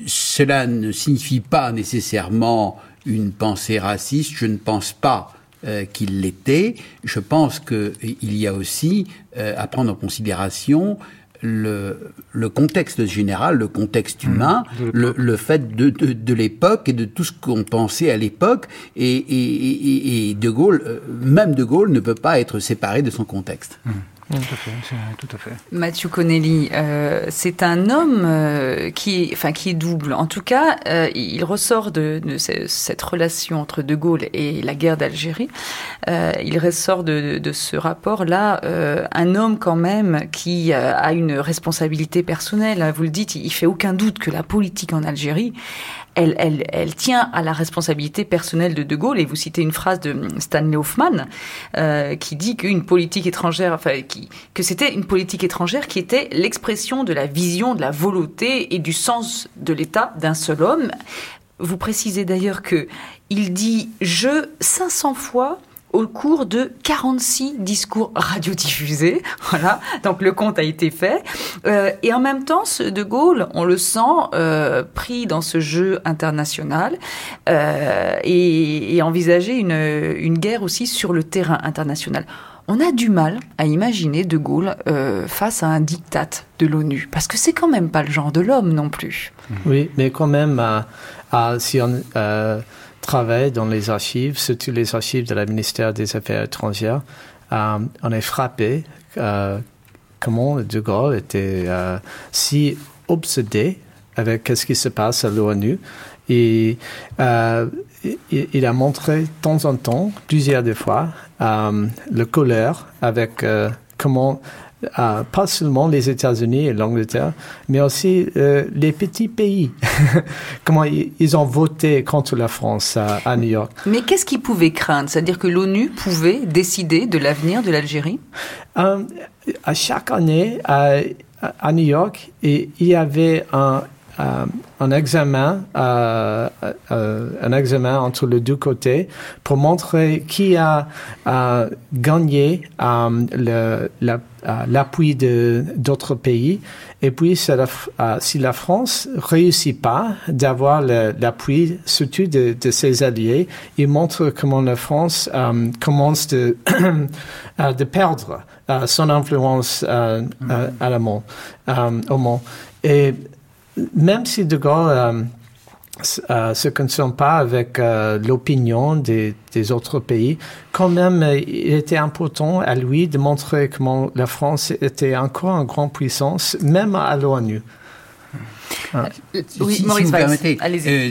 cela ne signifie pas nécessairement une pensée raciste. Je ne pense pas qu'il l'était. Je pense qu'il y a aussi à prendre en considération le, le, contexte général, le contexte mmh, humain, le, le, fait de, de, de l'époque et de tout ce qu'on pensait à l'époque. Et, et, et, De Gaulle, euh, même De Gaulle ne peut pas être séparé de son contexte. Mmh. Tout à fait, tout. Mathieu Connelly, euh, c'est un homme euh, qui, est, enfin, qui est double. En tout cas, euh, il ressort de, cette relation entre De Gaulle et la guerre d'Algérie. Il ressort de, ce rapport-là un homme quand même qui a une responsabilité personnelle. Vous le dites, il fait aucun doute que la politique en Algérie, elle, elle, elle, tient à la responsabilité personnelle de De Gaulle. Et vous citez une phrase de Stanley Hoffman qui dit qu'une politique étrangère, enfin, que c'était une politique étrangère qui était l'expression de la vision, de la volonté et du sens de l'État d'un seul homme. Vous précisez d'ailleurs que il dit je 500 fois au cours de 46 discours radiodiffusés. Voilà, donc le compte a été fait. Euh, et en même temps, De Gaulle, on le sent euh, pris dans ce jeu international euh, et, et, envisager une guerre aussi sur le terrain international. On a du mal à imaginer De Gaulle euh, face à un diktat de l'ONU, parce que c'est quand même pas le genre de l'homme non plus. Oui, mais quand même, si on euh, travaille dans les archives, surtout les archives de la ministère des Affaires étrangères, euh, on est frappé euh, comment De Gaulle était euh, si obsédé avec ce qui se passe à l'ONU. Et euh, il a montré de temps en temps, plusieurs des fois, euh, le colère avec euh, comment euh, pas seulement les États-Unis et l'Angleterre, mais aussi euh, les petits pays. Comment ils, ont voté contre la France à, New York. Mais qu'est-ce qu'ils pouvaient craindre? C'est-à-dire que l'ONU pouvait décider de l'avenir de l'Algérie? À chaque année, à New York, il y avait un, euh, un examen, euh, euh, un examen entre les deux côtés pour montrer qui a gagné l'appui d'autres pays. Et puis, si la France réussit pas d'avoir l'appui, surtout de, ses alliés, il montre comment la France commence de, perdre son influence à la monde, au monde. Même si De Gaulle euh, euh, se concerne pas avec euh, l'opinion des, des, autres pays, quand même, euh, il était important à lui de montrer comment la France était encore une grande puissance, même à l'ONU. Ah. Oui, si, Maurice si vous permettez, euh,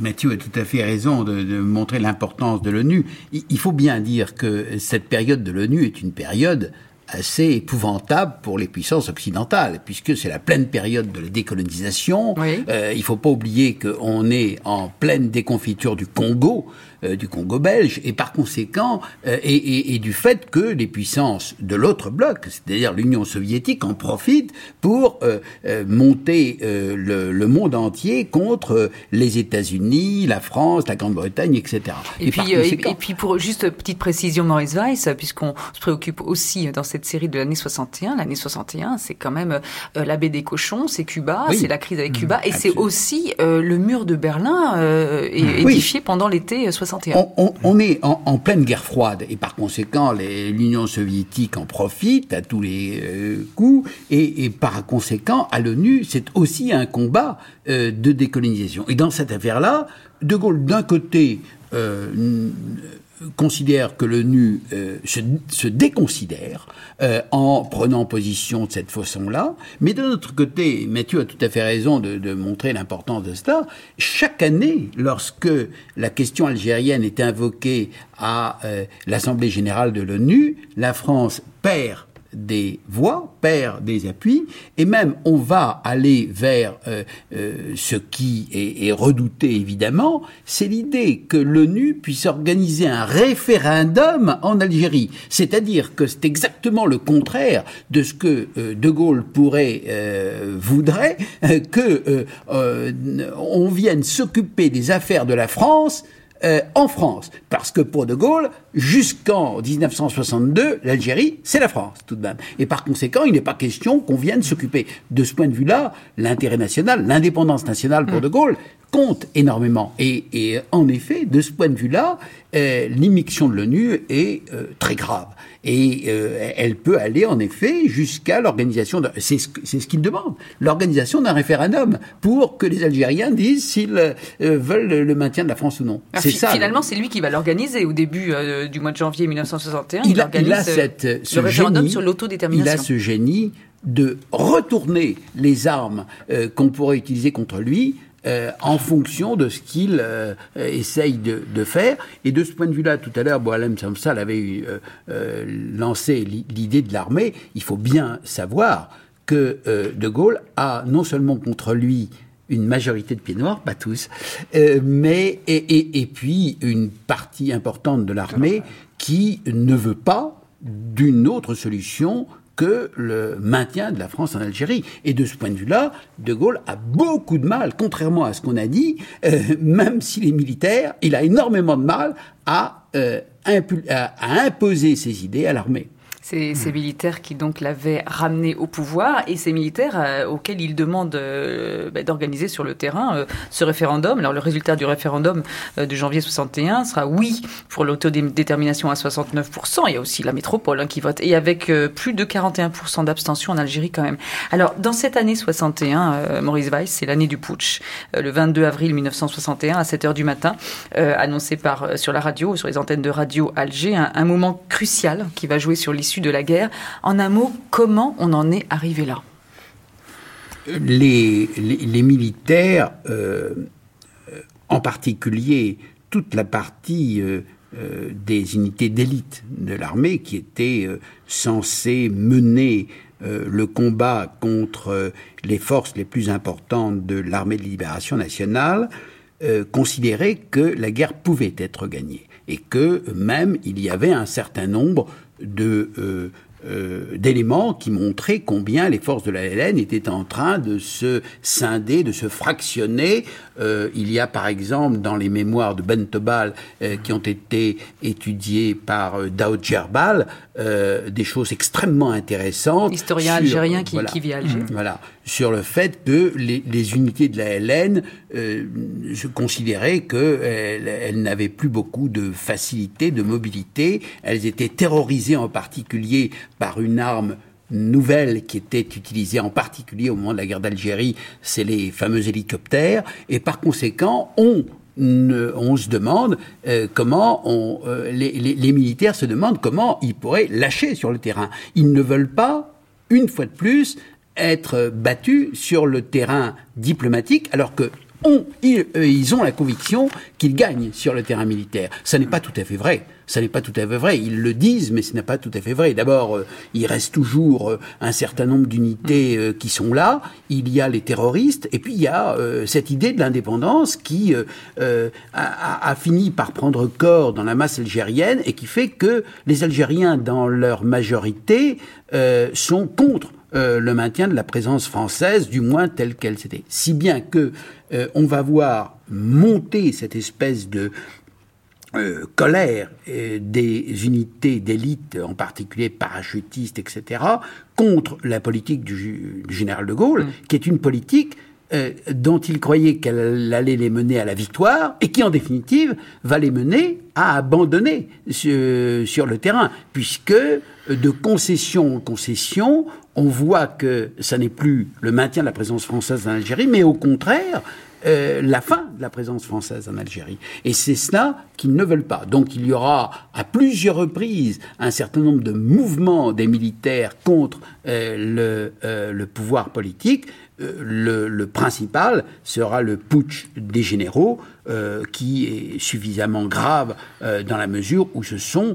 Mathieu a tout à fait raison de, de montrer l'importance de l'ONU. Il, il, faut bien dire que cette période de l'ONU est une période assez épouvantable pour les puissances occidentales, puisque c'est la pleine période de la décolonisation. Oui. Euh, il faut pas oublier qu'on est en pleine déconfiture du Congo, euh, du Congo belge, et par conséquent, euh, et, et, et, du fait que les puissances de l'autre bloc, c'est-à-dire l'Union soviétique, en profitent pour euh, euh monter euh, le, le, monde entier contre les États-Unis, la France, la Grande-Bretagne, etc. Et, et puis, conséquent... et, puis pour juste petite précision, Maurice Weiss, puisqu'on se préoccupe aussi dans cette série de l'année 61, l'année 61, c'est quand même la baie des cochons, c'est Cuba, oui. c'est la crise avec Cuba, mmh, et c'est aussi le mur de Berlin édifié oui. pendant l'été 61. On, est en, pleine guerre froide et par conséquent l'Union soviétique en profite à tous les euh, coups et, et, par conséquent à l'ONU c'est aussi un combat euh, de décolonisation. Et dans cette affaire-là, De Gaulle d'un côté euh, considère que l'ONU euh, se, se, déconsidère euh, en prenant position de cette façon-là, mais de l'autre côté, Mathieu a tout à fait raison de, de montrer l'importance de cela. Chaque année, lorsque la question algérienne est invoquée à euh, l'Assemblée générale de l'ONU, la France perd des voix, perd des appuis, et même on va aller vers euh, euh, ce qui est, est redouté évidemment, c'est l'idée que l'ONU puisse organiser un référendum en Algérie. C'est-à-dire que c'est exactement le contraire de ce que euh, De Gaulle pourrait euh, voudrait euh, que euh, on vienne s'occuper des affaires de la France euh, en France. Parce que pour De Gaulle, jusqu'en 1962, l'Algérie, c'est la France, tout de même. Et par conséquent, il n'est pas question qu'on vienne s'occuper. De ce point de vue-là, l'intérêt national, l'indépendance nationale pour De Gaulle compte énormément. Et, et en effet, de ce point de vue-là, euh, l'immixtion de l'ONU est euh, très grave. Et euh, elle peut aller en effet jusqu'à l'organisation, c'est ce, qu'il demande, l'organisation d'un référendum pour que les Algériens disent s'ils euh, veulent le maintien de la France ou non. C'est ça. Finalement, c'est lui qui va l'organiser au début euh, du mois de janvier 1961. il a, organise il a cette, ce le référendum génie, sur Il a l'autodétermination. ce génie de retourner les armes qu'on pourrait utiliser contre lui euh, en fonction de ce qu'il euh, essaye de, de faire. Et de ce point de vue-là, tout à l'heure, Boalem Samsal avait eu, euh, lancé l'i- l'idée de l'armée. Il faut bien savoir que De Gaulle a non seulement contre lui une majorité de pieds noirs, pas tous, mais et, et, et puis une partie importante de l'armée qui ne veut pas d'une autre solution que le maintien de la France en Algérie. Et de ce point de vue-là, De Gaulle a beaucoup de mal, contrairement à ce qu'on a dit, euh, même s'il est militaire, il a énormément de mal à, euh, imposer ses idées à l'armée. C'est ces militaires qui donc l'avaient ramené au pouvoir et ces militaires euh, auxquels il demande euh, bah, d'organiser sur le terrain euh, ce référendum. Alors le résultat du référendum de janvier 61 sera oui pour l'autodétermination à 69%. Il y a aussi la métropole hein, qui vote et avec plus de 41% d'abstention en Algérie quand même. Alors dans cette année 61, euh, Maurice Weiss, c'est l'année du putsch. Le 22 avril 1961 à 7 heures du matin, annoncé par sur la radio, sur les antennes de radio Alger, un, un moment crucial qui va jouer sur l'issue de la guerre. En un mot, comment on en est arrivé là? Les, militaires, euh, en particulier toute la partie euh, euh, des unités d'élite de l'armée qui étaient censées mener le combat contre les forces les plus importantes de l'armée de libération nationale, considéraient que la guerre pouvait être gagnée et que même il y avait un certain nombre de euh, euh, d'éléments qui montraient combien les forces de la LN étaient en train de se scinder, de se fractionner. Euh, il y a par exemple dans les mémoires de Ben Tobal euh, qui ont été étudiées par euh, Daoud Gerbal euh, des choses extrêmement intéressantes. Historien sur- algérien qui, voilà. qui vit à Alger. Voilà, sur le fait que les, unités de la LN euh, considéraient qu'elles elles, n'avaient plus beaucoup de facilité, de mobilité. Elles étaient terrorisées en particulier par une arme nouvelle qui était utilisée en particulier au moment de la guerre d'Algérie, c'est les fameux hélicoptères. Et par conséquent, on ne- on se demande euh, comment on, euh, les militaires se demandent comment ils pourraient lâcher sur le terrain. Ils ne veulent pas, une fois de plus, être battus sur le terrain diplomatique, alors que on, ils, eux, ils ont la conviction qu'ils gagnent sur le terrain militaire. Ça n'est pas tout à fait vrai. Ça n'est pas tout à fait vrai. Ils le disent, mais ce n'est pas tout à fait vrai. D'abord, euh, il reste toujours euh, un certain nombre d'unités euh, qui sont là. Il y a les terroristes, et puis il y a euh, cette idée de l'indépendance qui euh, euh, a, a- fini par prendre corps dans la masse algérienne et qui fait que les Algériens, dans leur majorité, euh, sont contre euh, le maintien de la présence française, du moins telle qu'elle s'était. Si bien que euh, on va voir monter cette espèce de euh, colère des unités d'élite, en particulier parachutistes, etc., contre la politique du, général de Gaulle, qui est une politique euh, dont il croyait qu'elle allait les mener à la victoire et qui, en définitive, va les mener à abandonner sur, sur le terrain, puisque de concession en concession, on voit que ça n'est plus le maintien de la présence française en Algérie, mais au contraire, euh, la fin de la présence française en Algérie. Et c'est cela qu'ils ne veulent pas. Donc il y aura à plusieurs reprises un certain nombre de mouvements des militaires contre euh, le, euh, le pouvoir politique. Le, principal sera le putsch des généraux, qui est suffisamment grave dans la mesure où ce sont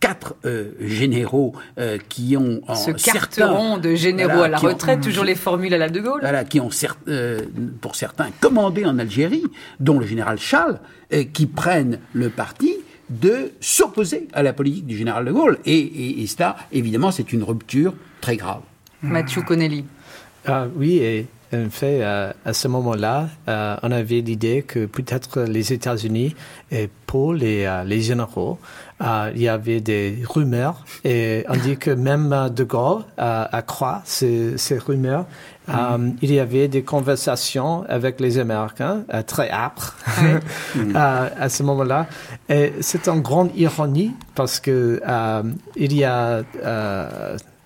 quatre euh, généraux euh, qui ont en Ce certains- carteron de généraux Voilà, à la ont- retraite, toujours les formules à la De Gaulle. voilà, qui ont cer- euh, pour certains commandé en Algérie, dont le général Charles, euh, qui prennent le parti de s'opposer à la politique du général de Gaulle. Et, et, et ça, évidemment, c'est une rupture très grave. Mathieu Connelly. Ah, oui, et en fait, euh, à ce moment-là, euh, on avait l'idée que peut-être les États-Unis, et pour les, euh, les généraux, euh, il y avait des rumeurs, et on dit que même De Gaulle euh, accroît ces, ces rumeurs. Euh, il y avait des conversations avec les Américains euh, très âpres à ce moment-là. Et c'est une grande ironie parce que il y a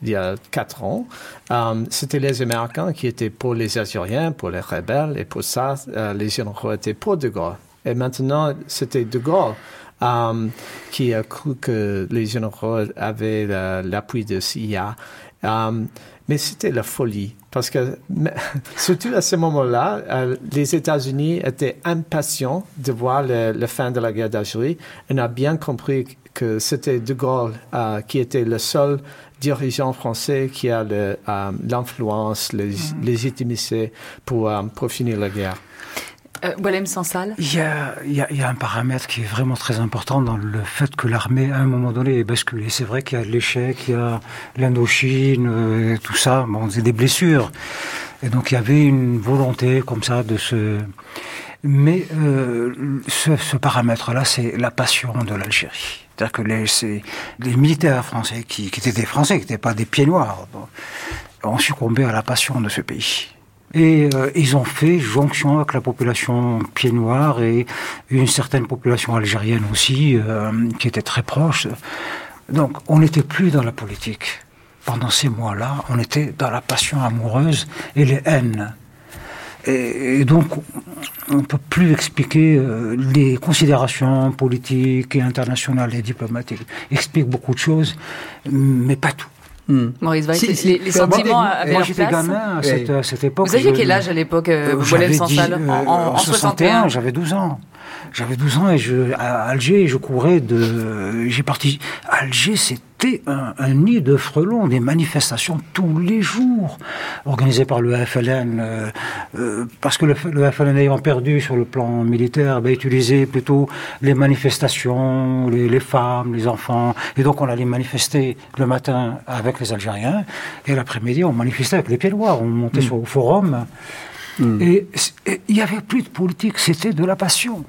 il y a quatre ans, euh, c'était les Américains qui étaient pour les Algériens, pour les rebelles, et pour ça, euh, les généraux étaient pour De Gaulle. Et maintenant, c'était De Gaulle euh, qui a cru que les généraux avaient la- l'appui de CIA. Mais c'était la folie, parce que surtout à ce moment-là, les États-Unis étaient impatients de voir la fin de la guerre d'Algérie. On a bien compris que c'était De Gaulle qui était le seul dirigeant français qui a le, euh, l'influence, la légitimité pour, euh, pour finir la guerre. Euh, Boilem Sansal. Il y, a, il, y a, il y a un paramètre qui est vraiment très important dans le fait que l'armée, à un moment donné, est basculée. C'est vrai qu'il y a l'échec, il y a l'Indochine, euh, tout ça, bon, c'est des blessures. Et donc il y avait une volonté comme ça de se... Mais euh, ce, ce paramètre-là, c'est la passion de l'Algérie. C'est-à-dire que les, militaires français, qui, étaient des Français, qui n'étaient pas des pieds noirs, ont succombé à la passion de ce pays. Et euh, ils ont fait jonction avec la population pied noir et une certaine population algérienne aussi, euh, qui était très proche. Donc on n'était plus dans la politique. Pendant ces mois-là, on était dans la passion amoureuse et les haines. Et, et donc, on ne peut plus expliquer euh, les considérations politiques et internationales et diplomatiques. Explique beaucoup de choses, mais pas tout. Maurice Weiss, Si, les, si, les sentiments avaient Moi, leur j'étais place. gamin à cette, à cette époque. Vous aviez quel âge à l'époque, euh, euh, Boilem j'avais Sansal dix- En, euh, en- en 61 j'avais 12 ans. J'avais 12 ans et je, à Alger, je courais de. J'ai parti. Alger, c'était un, un nid de frelons, des manifestations tous les jours, organisées par le FLN. euh, euh, parce que le, le FLN ayant perdu sur le plan militaire, ben, utilisait plutôt les manifestations, les, les femmes, les enfants. Et donc, on allait manifester le matin avec les Algériens et l'après-midi, on manifestait avec les pieds noirs. On montait sur le forum. Et c- et il n'y avait plus de politique, c'était de la passion.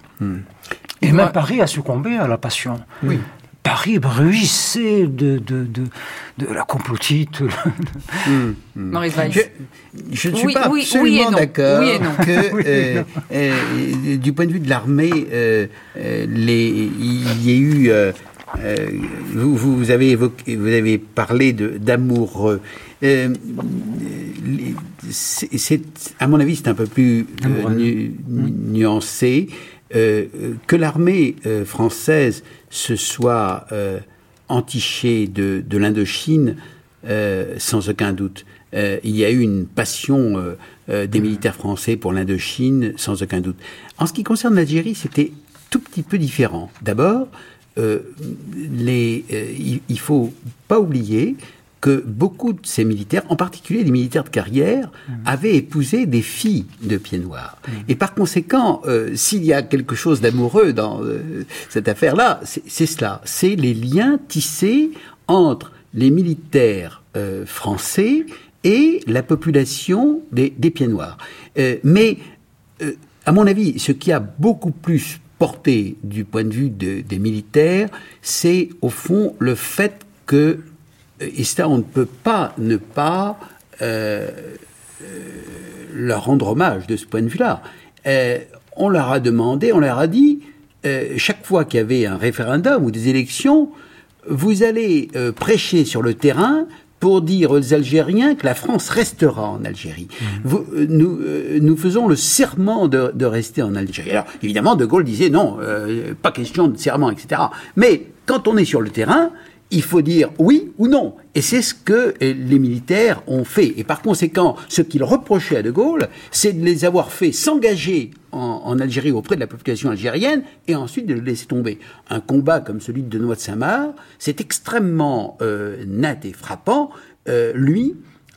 Et même Paris a succombé à la passion. Paris bruissait de, de, de, de la complotite. Maurice Weiss. Je, je ne suis Oui, pas oui, absolument oui d'accord que, euh, euh, du point de vue de l'armée, euh, euh, il y ait eu. euh, euh, vous, vous avez évoqué, vous avez parlé de- d'amoureux. Euh, c'est, à mon avis, c'est un peu plus euh, nu- nuancé euh, que l'armée euh, française se soit euh, entichée de, l'Indochine, sans aucun doute. Il y a eu une passion des militaires français pour l'Indochine, sans aucun doute. En ce qui concerne l'Algérie, c'était tout petit peu différent. D'abord, il, il faut pas oublier que beaucoup de ces militaires, en particulier les militaires de carrière, avaient épousé des filles de pieds noirs. Et par conséquent, euh, s'il y a quelque chose d'amoureux dans euh, cette affaire-là, c'est cela. C'est les liens tissés entre les militaires euh, français et la population des, des pieds noirs. Mais à mon avis, ce qui a beaucoup plus porté du point de vue de- des militaires, c'est au fond le fait que, et ça on ne peut pas ne pas euh, euh, leur rendre hommage de ce point de vue-là, euh, on leur a demandé, on leur a dit, euh, chaque fois qu'il y avait un référendum ou des élections, vous allez euh, prêcher sur le terrain pour dire aux Algériens que la France restera en Algérie. Vous, euh, nous, euh, nous faisons le serment de, de rester en Algérie. Alors, évidemment, De Gaulle disait non, euh, pas question de serment, etc. Mais quand on est sur le terrain, il faut dire oui ou non. Et c'est ce que les militaires ont fait. Et par conséquent, ce qu'ils reprochaient à De Gaulle, c'est de les avoir fait s'engager en, Algérie auprès de la population algérienne et ensuite de le laisser tomber. Un combat comme celui de Noix de Saint-Marc, c'est extrêmement euh, net et frappant. Euh, lui,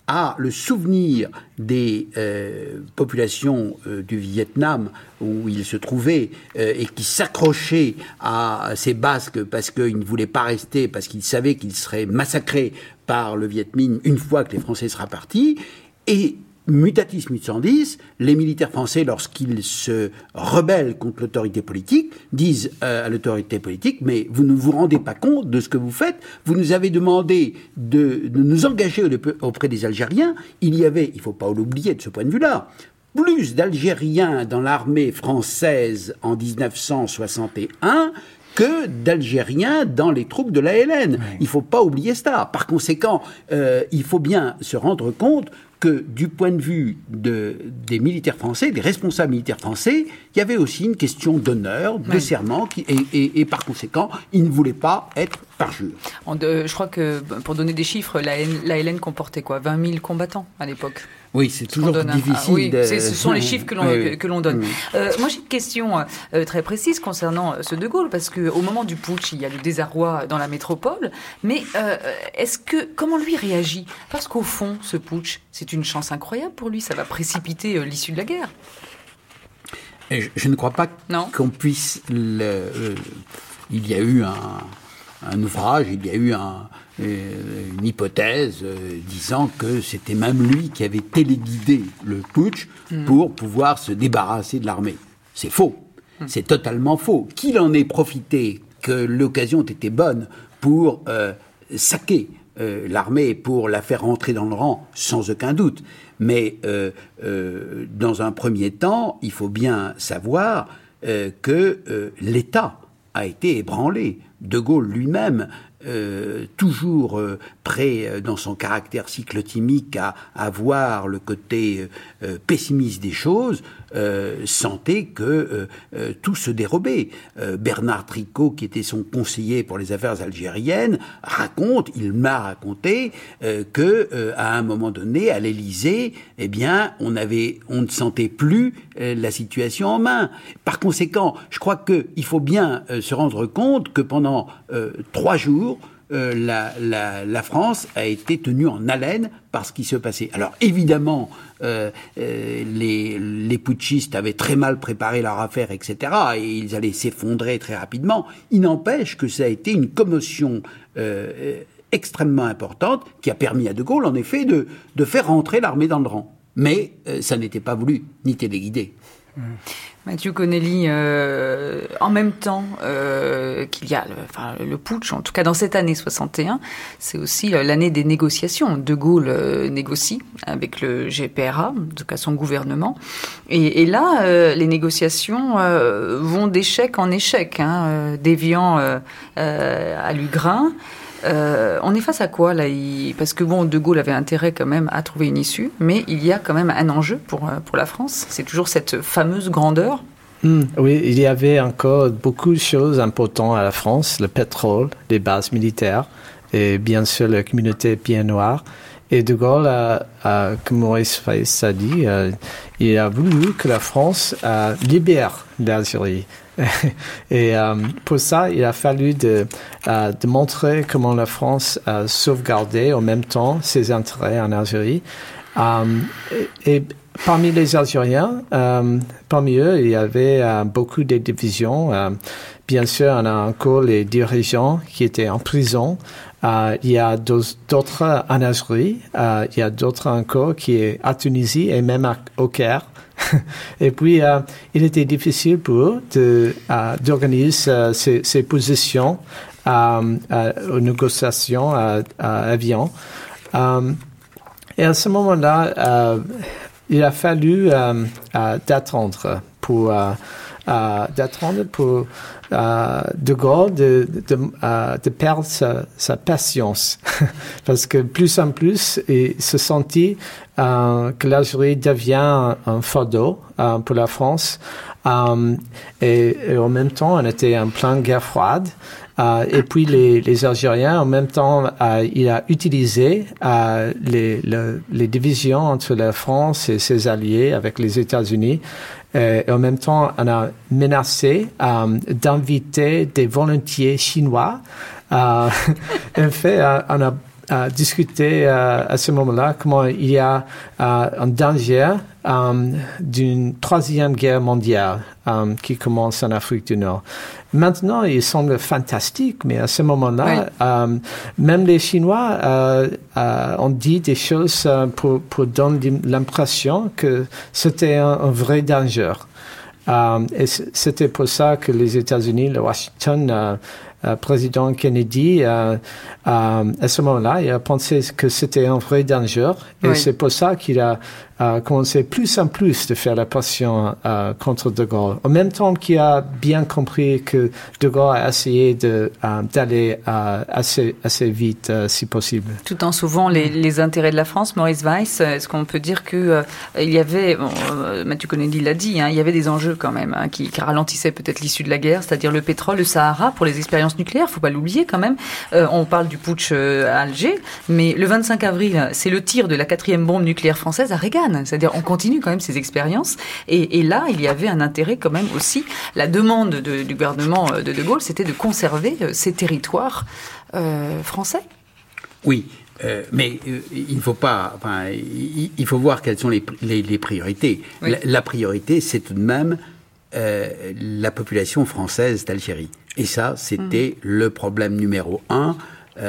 a le souvenir des euh, populations euh, du Vietnam où il se trouvait euh, et qui s'accrochaient à ces Basques parce qu'ils ne voulaient pas rester, parce qu'ils savaient qu'ils seraient massacrés par le Viet Minh une fois que les Français seraient partis. Et mutatis mutandis, les militaires français, lorsqu'ils se rebellent contre l'autorité politique, disent euh, à l'autorité politique, mais vous ne vous rendez pas compte de ce que vous faites, vous nous avez demandé de, nous engager auprès des Algériens, il y avait, il ne faut pas l'oublier de ce point de vue-là, plus d'Algériens dans l'armée française en 1961 que d'Algériens dans les troupes de l'ALN. Il ne faut pas oublier ça. Par conséquent, euh, il faut bien se rendre compte que du point de vue de, des militaires français, des responsables militaires français, il y avait aussi une question d'honneur, de serment, qui, et, et, par conséquent, ils ne voulaient pas être parjurés. je crois que, pour donner des chiffres, la, la comportait quoi? 20 000 combattants à l'époque? Oui, c'est toujours difficile. oui, ce sont les chiffres que l'on que, donne. Euh, moi, j'ai une question euh, très précise concernant euh, ce De Gaulle, parce qu'au moment du putsch, il y a le désarroi dans la métropole. Mais est-ce que comment lui réagit? Parce qu'au fond, ce putsch, c'est une chance incroyable pour lui. Ça va précipiter l'issue de la guerre. je, ne crois pas qu'on puisse. Le, il y a eu un, un ouvrage, il y a eu un, euh, une hypothèse euh, disant que c'était même lui qui avait téléguidé le putsch hmm. pour pouvoir se débarrasser de l'armée. C'est faux. Hmm. C'est totalement faux. Qu'il en ait profité, que l'occasion était bonne pour euh, saquer l'armée, pour la faire rentrer dans le rang, sans aucun doute. Mais dans un premier temps, il faut bien savoir que l'État a été ébranlé. De Gaulle lui-même euh, toujours euh, prêt euh, dans son caractère cyclotimique à, à voir le côté pessimiste des choses, sentait que tout se dérobait. Bernard Tricot, qui était son conseiller pour les affaires algériennes, raconte, il m'a raconté que à un moment donné, à l'Élysée, eh bien, on avait, on ne sentait plus la situation en main. Par conséquent, je crois qu'il faut bien se rendre compte que pendant trois jours euh, la, France a été tenue en haleine par ce qui se passait. Alors évidemment, euh, euh, les, les, putschistes avaient très mal préparé leur affaire, etc., et ils allaient s'effondrer très rapidement. Il n'empêche que ça a été une commotion extrêmement importante qui a permis à De Gaulle, en effet, de, faire rentrer l'armée dans le rang. Mais ça n'était pas voulu, ni téléguidé. Mmh. Mathieu Connelly, euh, en même temps euh, qu'il y a le putsch, en tout cas dans cette année 61, c'est aussi euh, l'année des négociations. De Gaulle négocie avec le GPRA, en tout cas son gouvernement. Et, là, les négociations vont d'échec en échec, hein, déviant à Lugrin. Euh, on est face à quoi là Parce que bon, De Gaulle avait intérêt quand même à trouver une issue, mais il y a quand même un enjeu pour, euh, pour la France. C'est toujours cette fameuse grandeur. Hmm. oui, il y avait encore beaucoup de choses importantes à la France le pétrole, les bases militaires et bien sûr la communauté bien noire. Et De Gaulle, comme Maurice Faïs a dit, euh, il a voulu que la France libère l'Algérie. Et euh, pour ça, il a fallu de, euh, de, montrer comment la France a sauvegardé en même temps ses intérêts en Algérie. Euh, et, parmi les Algériens, parmi eux, il y avait beaucoup de divisions. bien sûr, on a encore les dirigeants qui étaient en prison. il y a d'autres en Algérie, il y a d'autres encore qui est à Tunisie et même au Caire. Et puis, euh, il était difficile pour eux euh, d'organiser euh, ces, positions aux négociations à, avion. et à ce moment-là, il a fallu d'attendre pour d'attendre pour de Gaulle de, de, de perdre sa, sa patience parce que plus en plus il se sentit que l'Algérie devient un fardeau pour la France et, et, en même temps on était en pleine guerre froide euh, et puis les, les, Algériens, en même temps, euh, il a utilisé euh, les, les, divisions entre la France et ses alliés avec les États-Unis. Et en même temps, on a menacé d'inviter des volontiers chinois. en fait, on a euh, à ce moment-là comment il y a euh, un danger euh, d'une troisième guerre mondiale qui commence en Afrique du Nord. Maintenant, il semble fantastique, mais à ce moment-là, même les Chinois ont dit des choses pour, pour donner l'impression que c'était un, un, vrai danger. et c'était pour ça que les États-Unis, le Washington, euh, président Kennedy, euh, à ce moment-là, il a pensé que c'était un vrai danger. Et c'est pour ça qu'il a a commencé plus en plus de faire la passion euh, contre De Gaulle. En même temps qu'il a bien compris que De Gaulle a essayé euh, d'aller euh, assez, vite, si possible. Tout en sauvant les, intérêts de la France, Maurice Weiss, est-ce qu'on peut dire que il y avait, bon, Mathieu Kennedy l'a dit, hein, il y avait des enjeux quand même hein, qui, ralentissaient peut-être l'issue de la guerre, c'est-à-dire le pétrole, le Sahara pour les expériences nucléaires, faut pas l'oublier quand même. on parle du putsch à Alger, mais le 25 avril, c'est le tir de la quatrième bombe nucléaire française à Reagan. C'est-à-dire, on continue quand même ces expériences. Et, là, il y avait un intérêt quand même aussi. La demande du gouvernement de De Gaulle, c'était de conserver euh, ces territoires euh, français. Oui, euh, mais il ne faut pas. Enfin, il, faut voir quelles sont les, priorités. La, priorité, c'est tout de même la population française d'Algérie. Et ça, c'était mmh. le problème numéro un.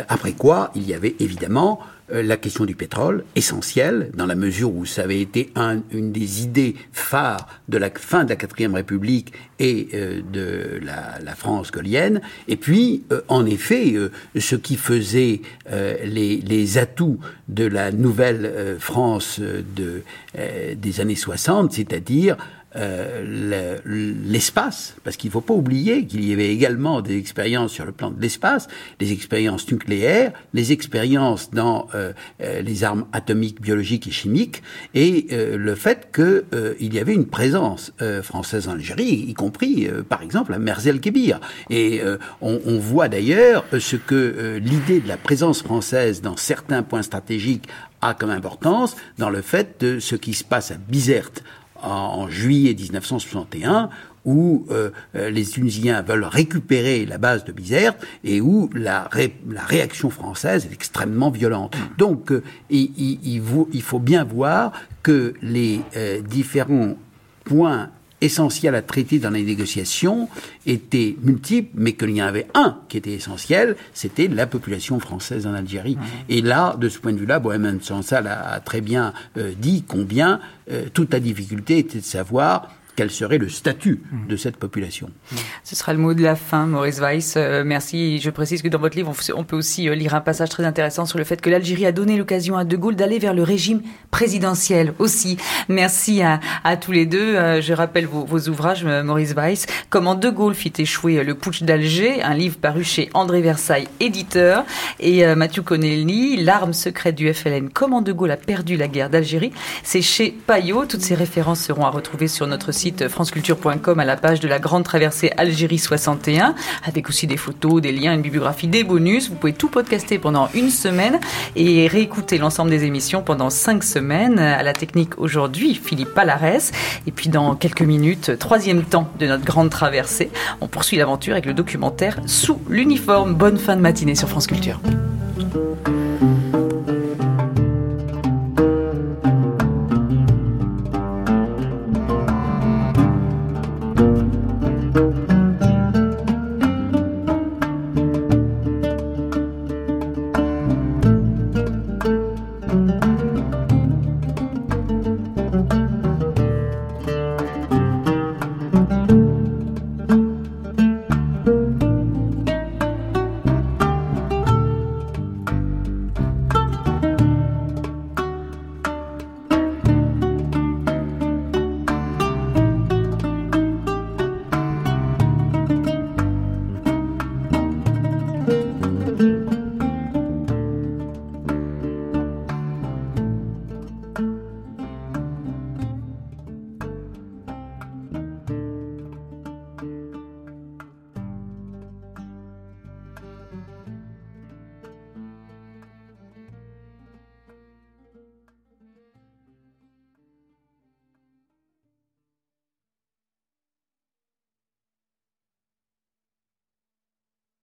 après quoi, il y avait évidemment euh, la question du pétrole, essentielle, dans la mesure où ça avait été un, une des idées phares de la fin de la quatrième République et euh, de la, la, France gaulienne. Et puis, euh, en effet, ce qui faisait les, les, atouts de la nouvelle France de, des années 60, c'est-à-dire euh, l'espace, parce qu'il ne faut pas oublier qu'il y avait également des expériences sur le plan de l'espace, les expériences nucléaires, les expériences dans euh, euh, les armes atomiques, biologiques et chimiques, et le fait qu'il y avait une présence française en Algérie, y compris, par exemple, à Merzel-Kébir. Et on, on, voit d'ailleurs ce que l'idée de la présence française dans certains points stratégiques a comme importance dans le fait de ce qui se passe à Bizerte en, juillet 1961 où euh, les Tunisiens veulent récupérer la base de Bizerte et où la, réaction française est extrêmement violente. Donc euh, il, faut bien voir que les euh, différents points essentiels à traiter dans les négociations étaient multiples, mais qu'il y en avait un qui était essentiel, c'était la population française en Algérie. Mmh. Et là, de ce point de vue-là, Bohemian Sansal a, a, très bien euh, dit combien euh, toute la difficulté était de savoir quel serait le statut de cette population. Ce sera le mot de la fin, Maurice Weiss. Euh, merci. Je précise que dans votre livre, on peut aussi euh, lire un passage très intéressant sur le fait que l'Algérie a donné l'occasion à De Gaulle d'aller vers le régime présidentiel aussi. Merci à, à tous les deux. Euh, je rappelle vos, vos, ouvrages, Maurice Weiss. Comment De Gaulle fit échouer le putsch d'Alger, un livre paru chez André Versailles, éditeur, et Mathieu Connelly, L'arme secrète du FLN, comment De Gaulle a perdu la guerre d'Algérie? C'est chez Payot. Toutes ces références seront à retrouver sur notre site franceculture.com à la page de la grande traversée Algérie 61, avec aussi des photos, des liens, une bibliographie, des bonus. Vous pouvez tout podcaster pendant une semaine et réécouter l'ensemble des émissions pendant cinq semaines. À la technique aujourd'hui, Philippe Palares. Et puis dans quelques minutes, troisième temps de notre grande traversée, on poursuit l'aventure avec le documentaire Sous l'uniforme. Bonne fin de matinée sur France Culture.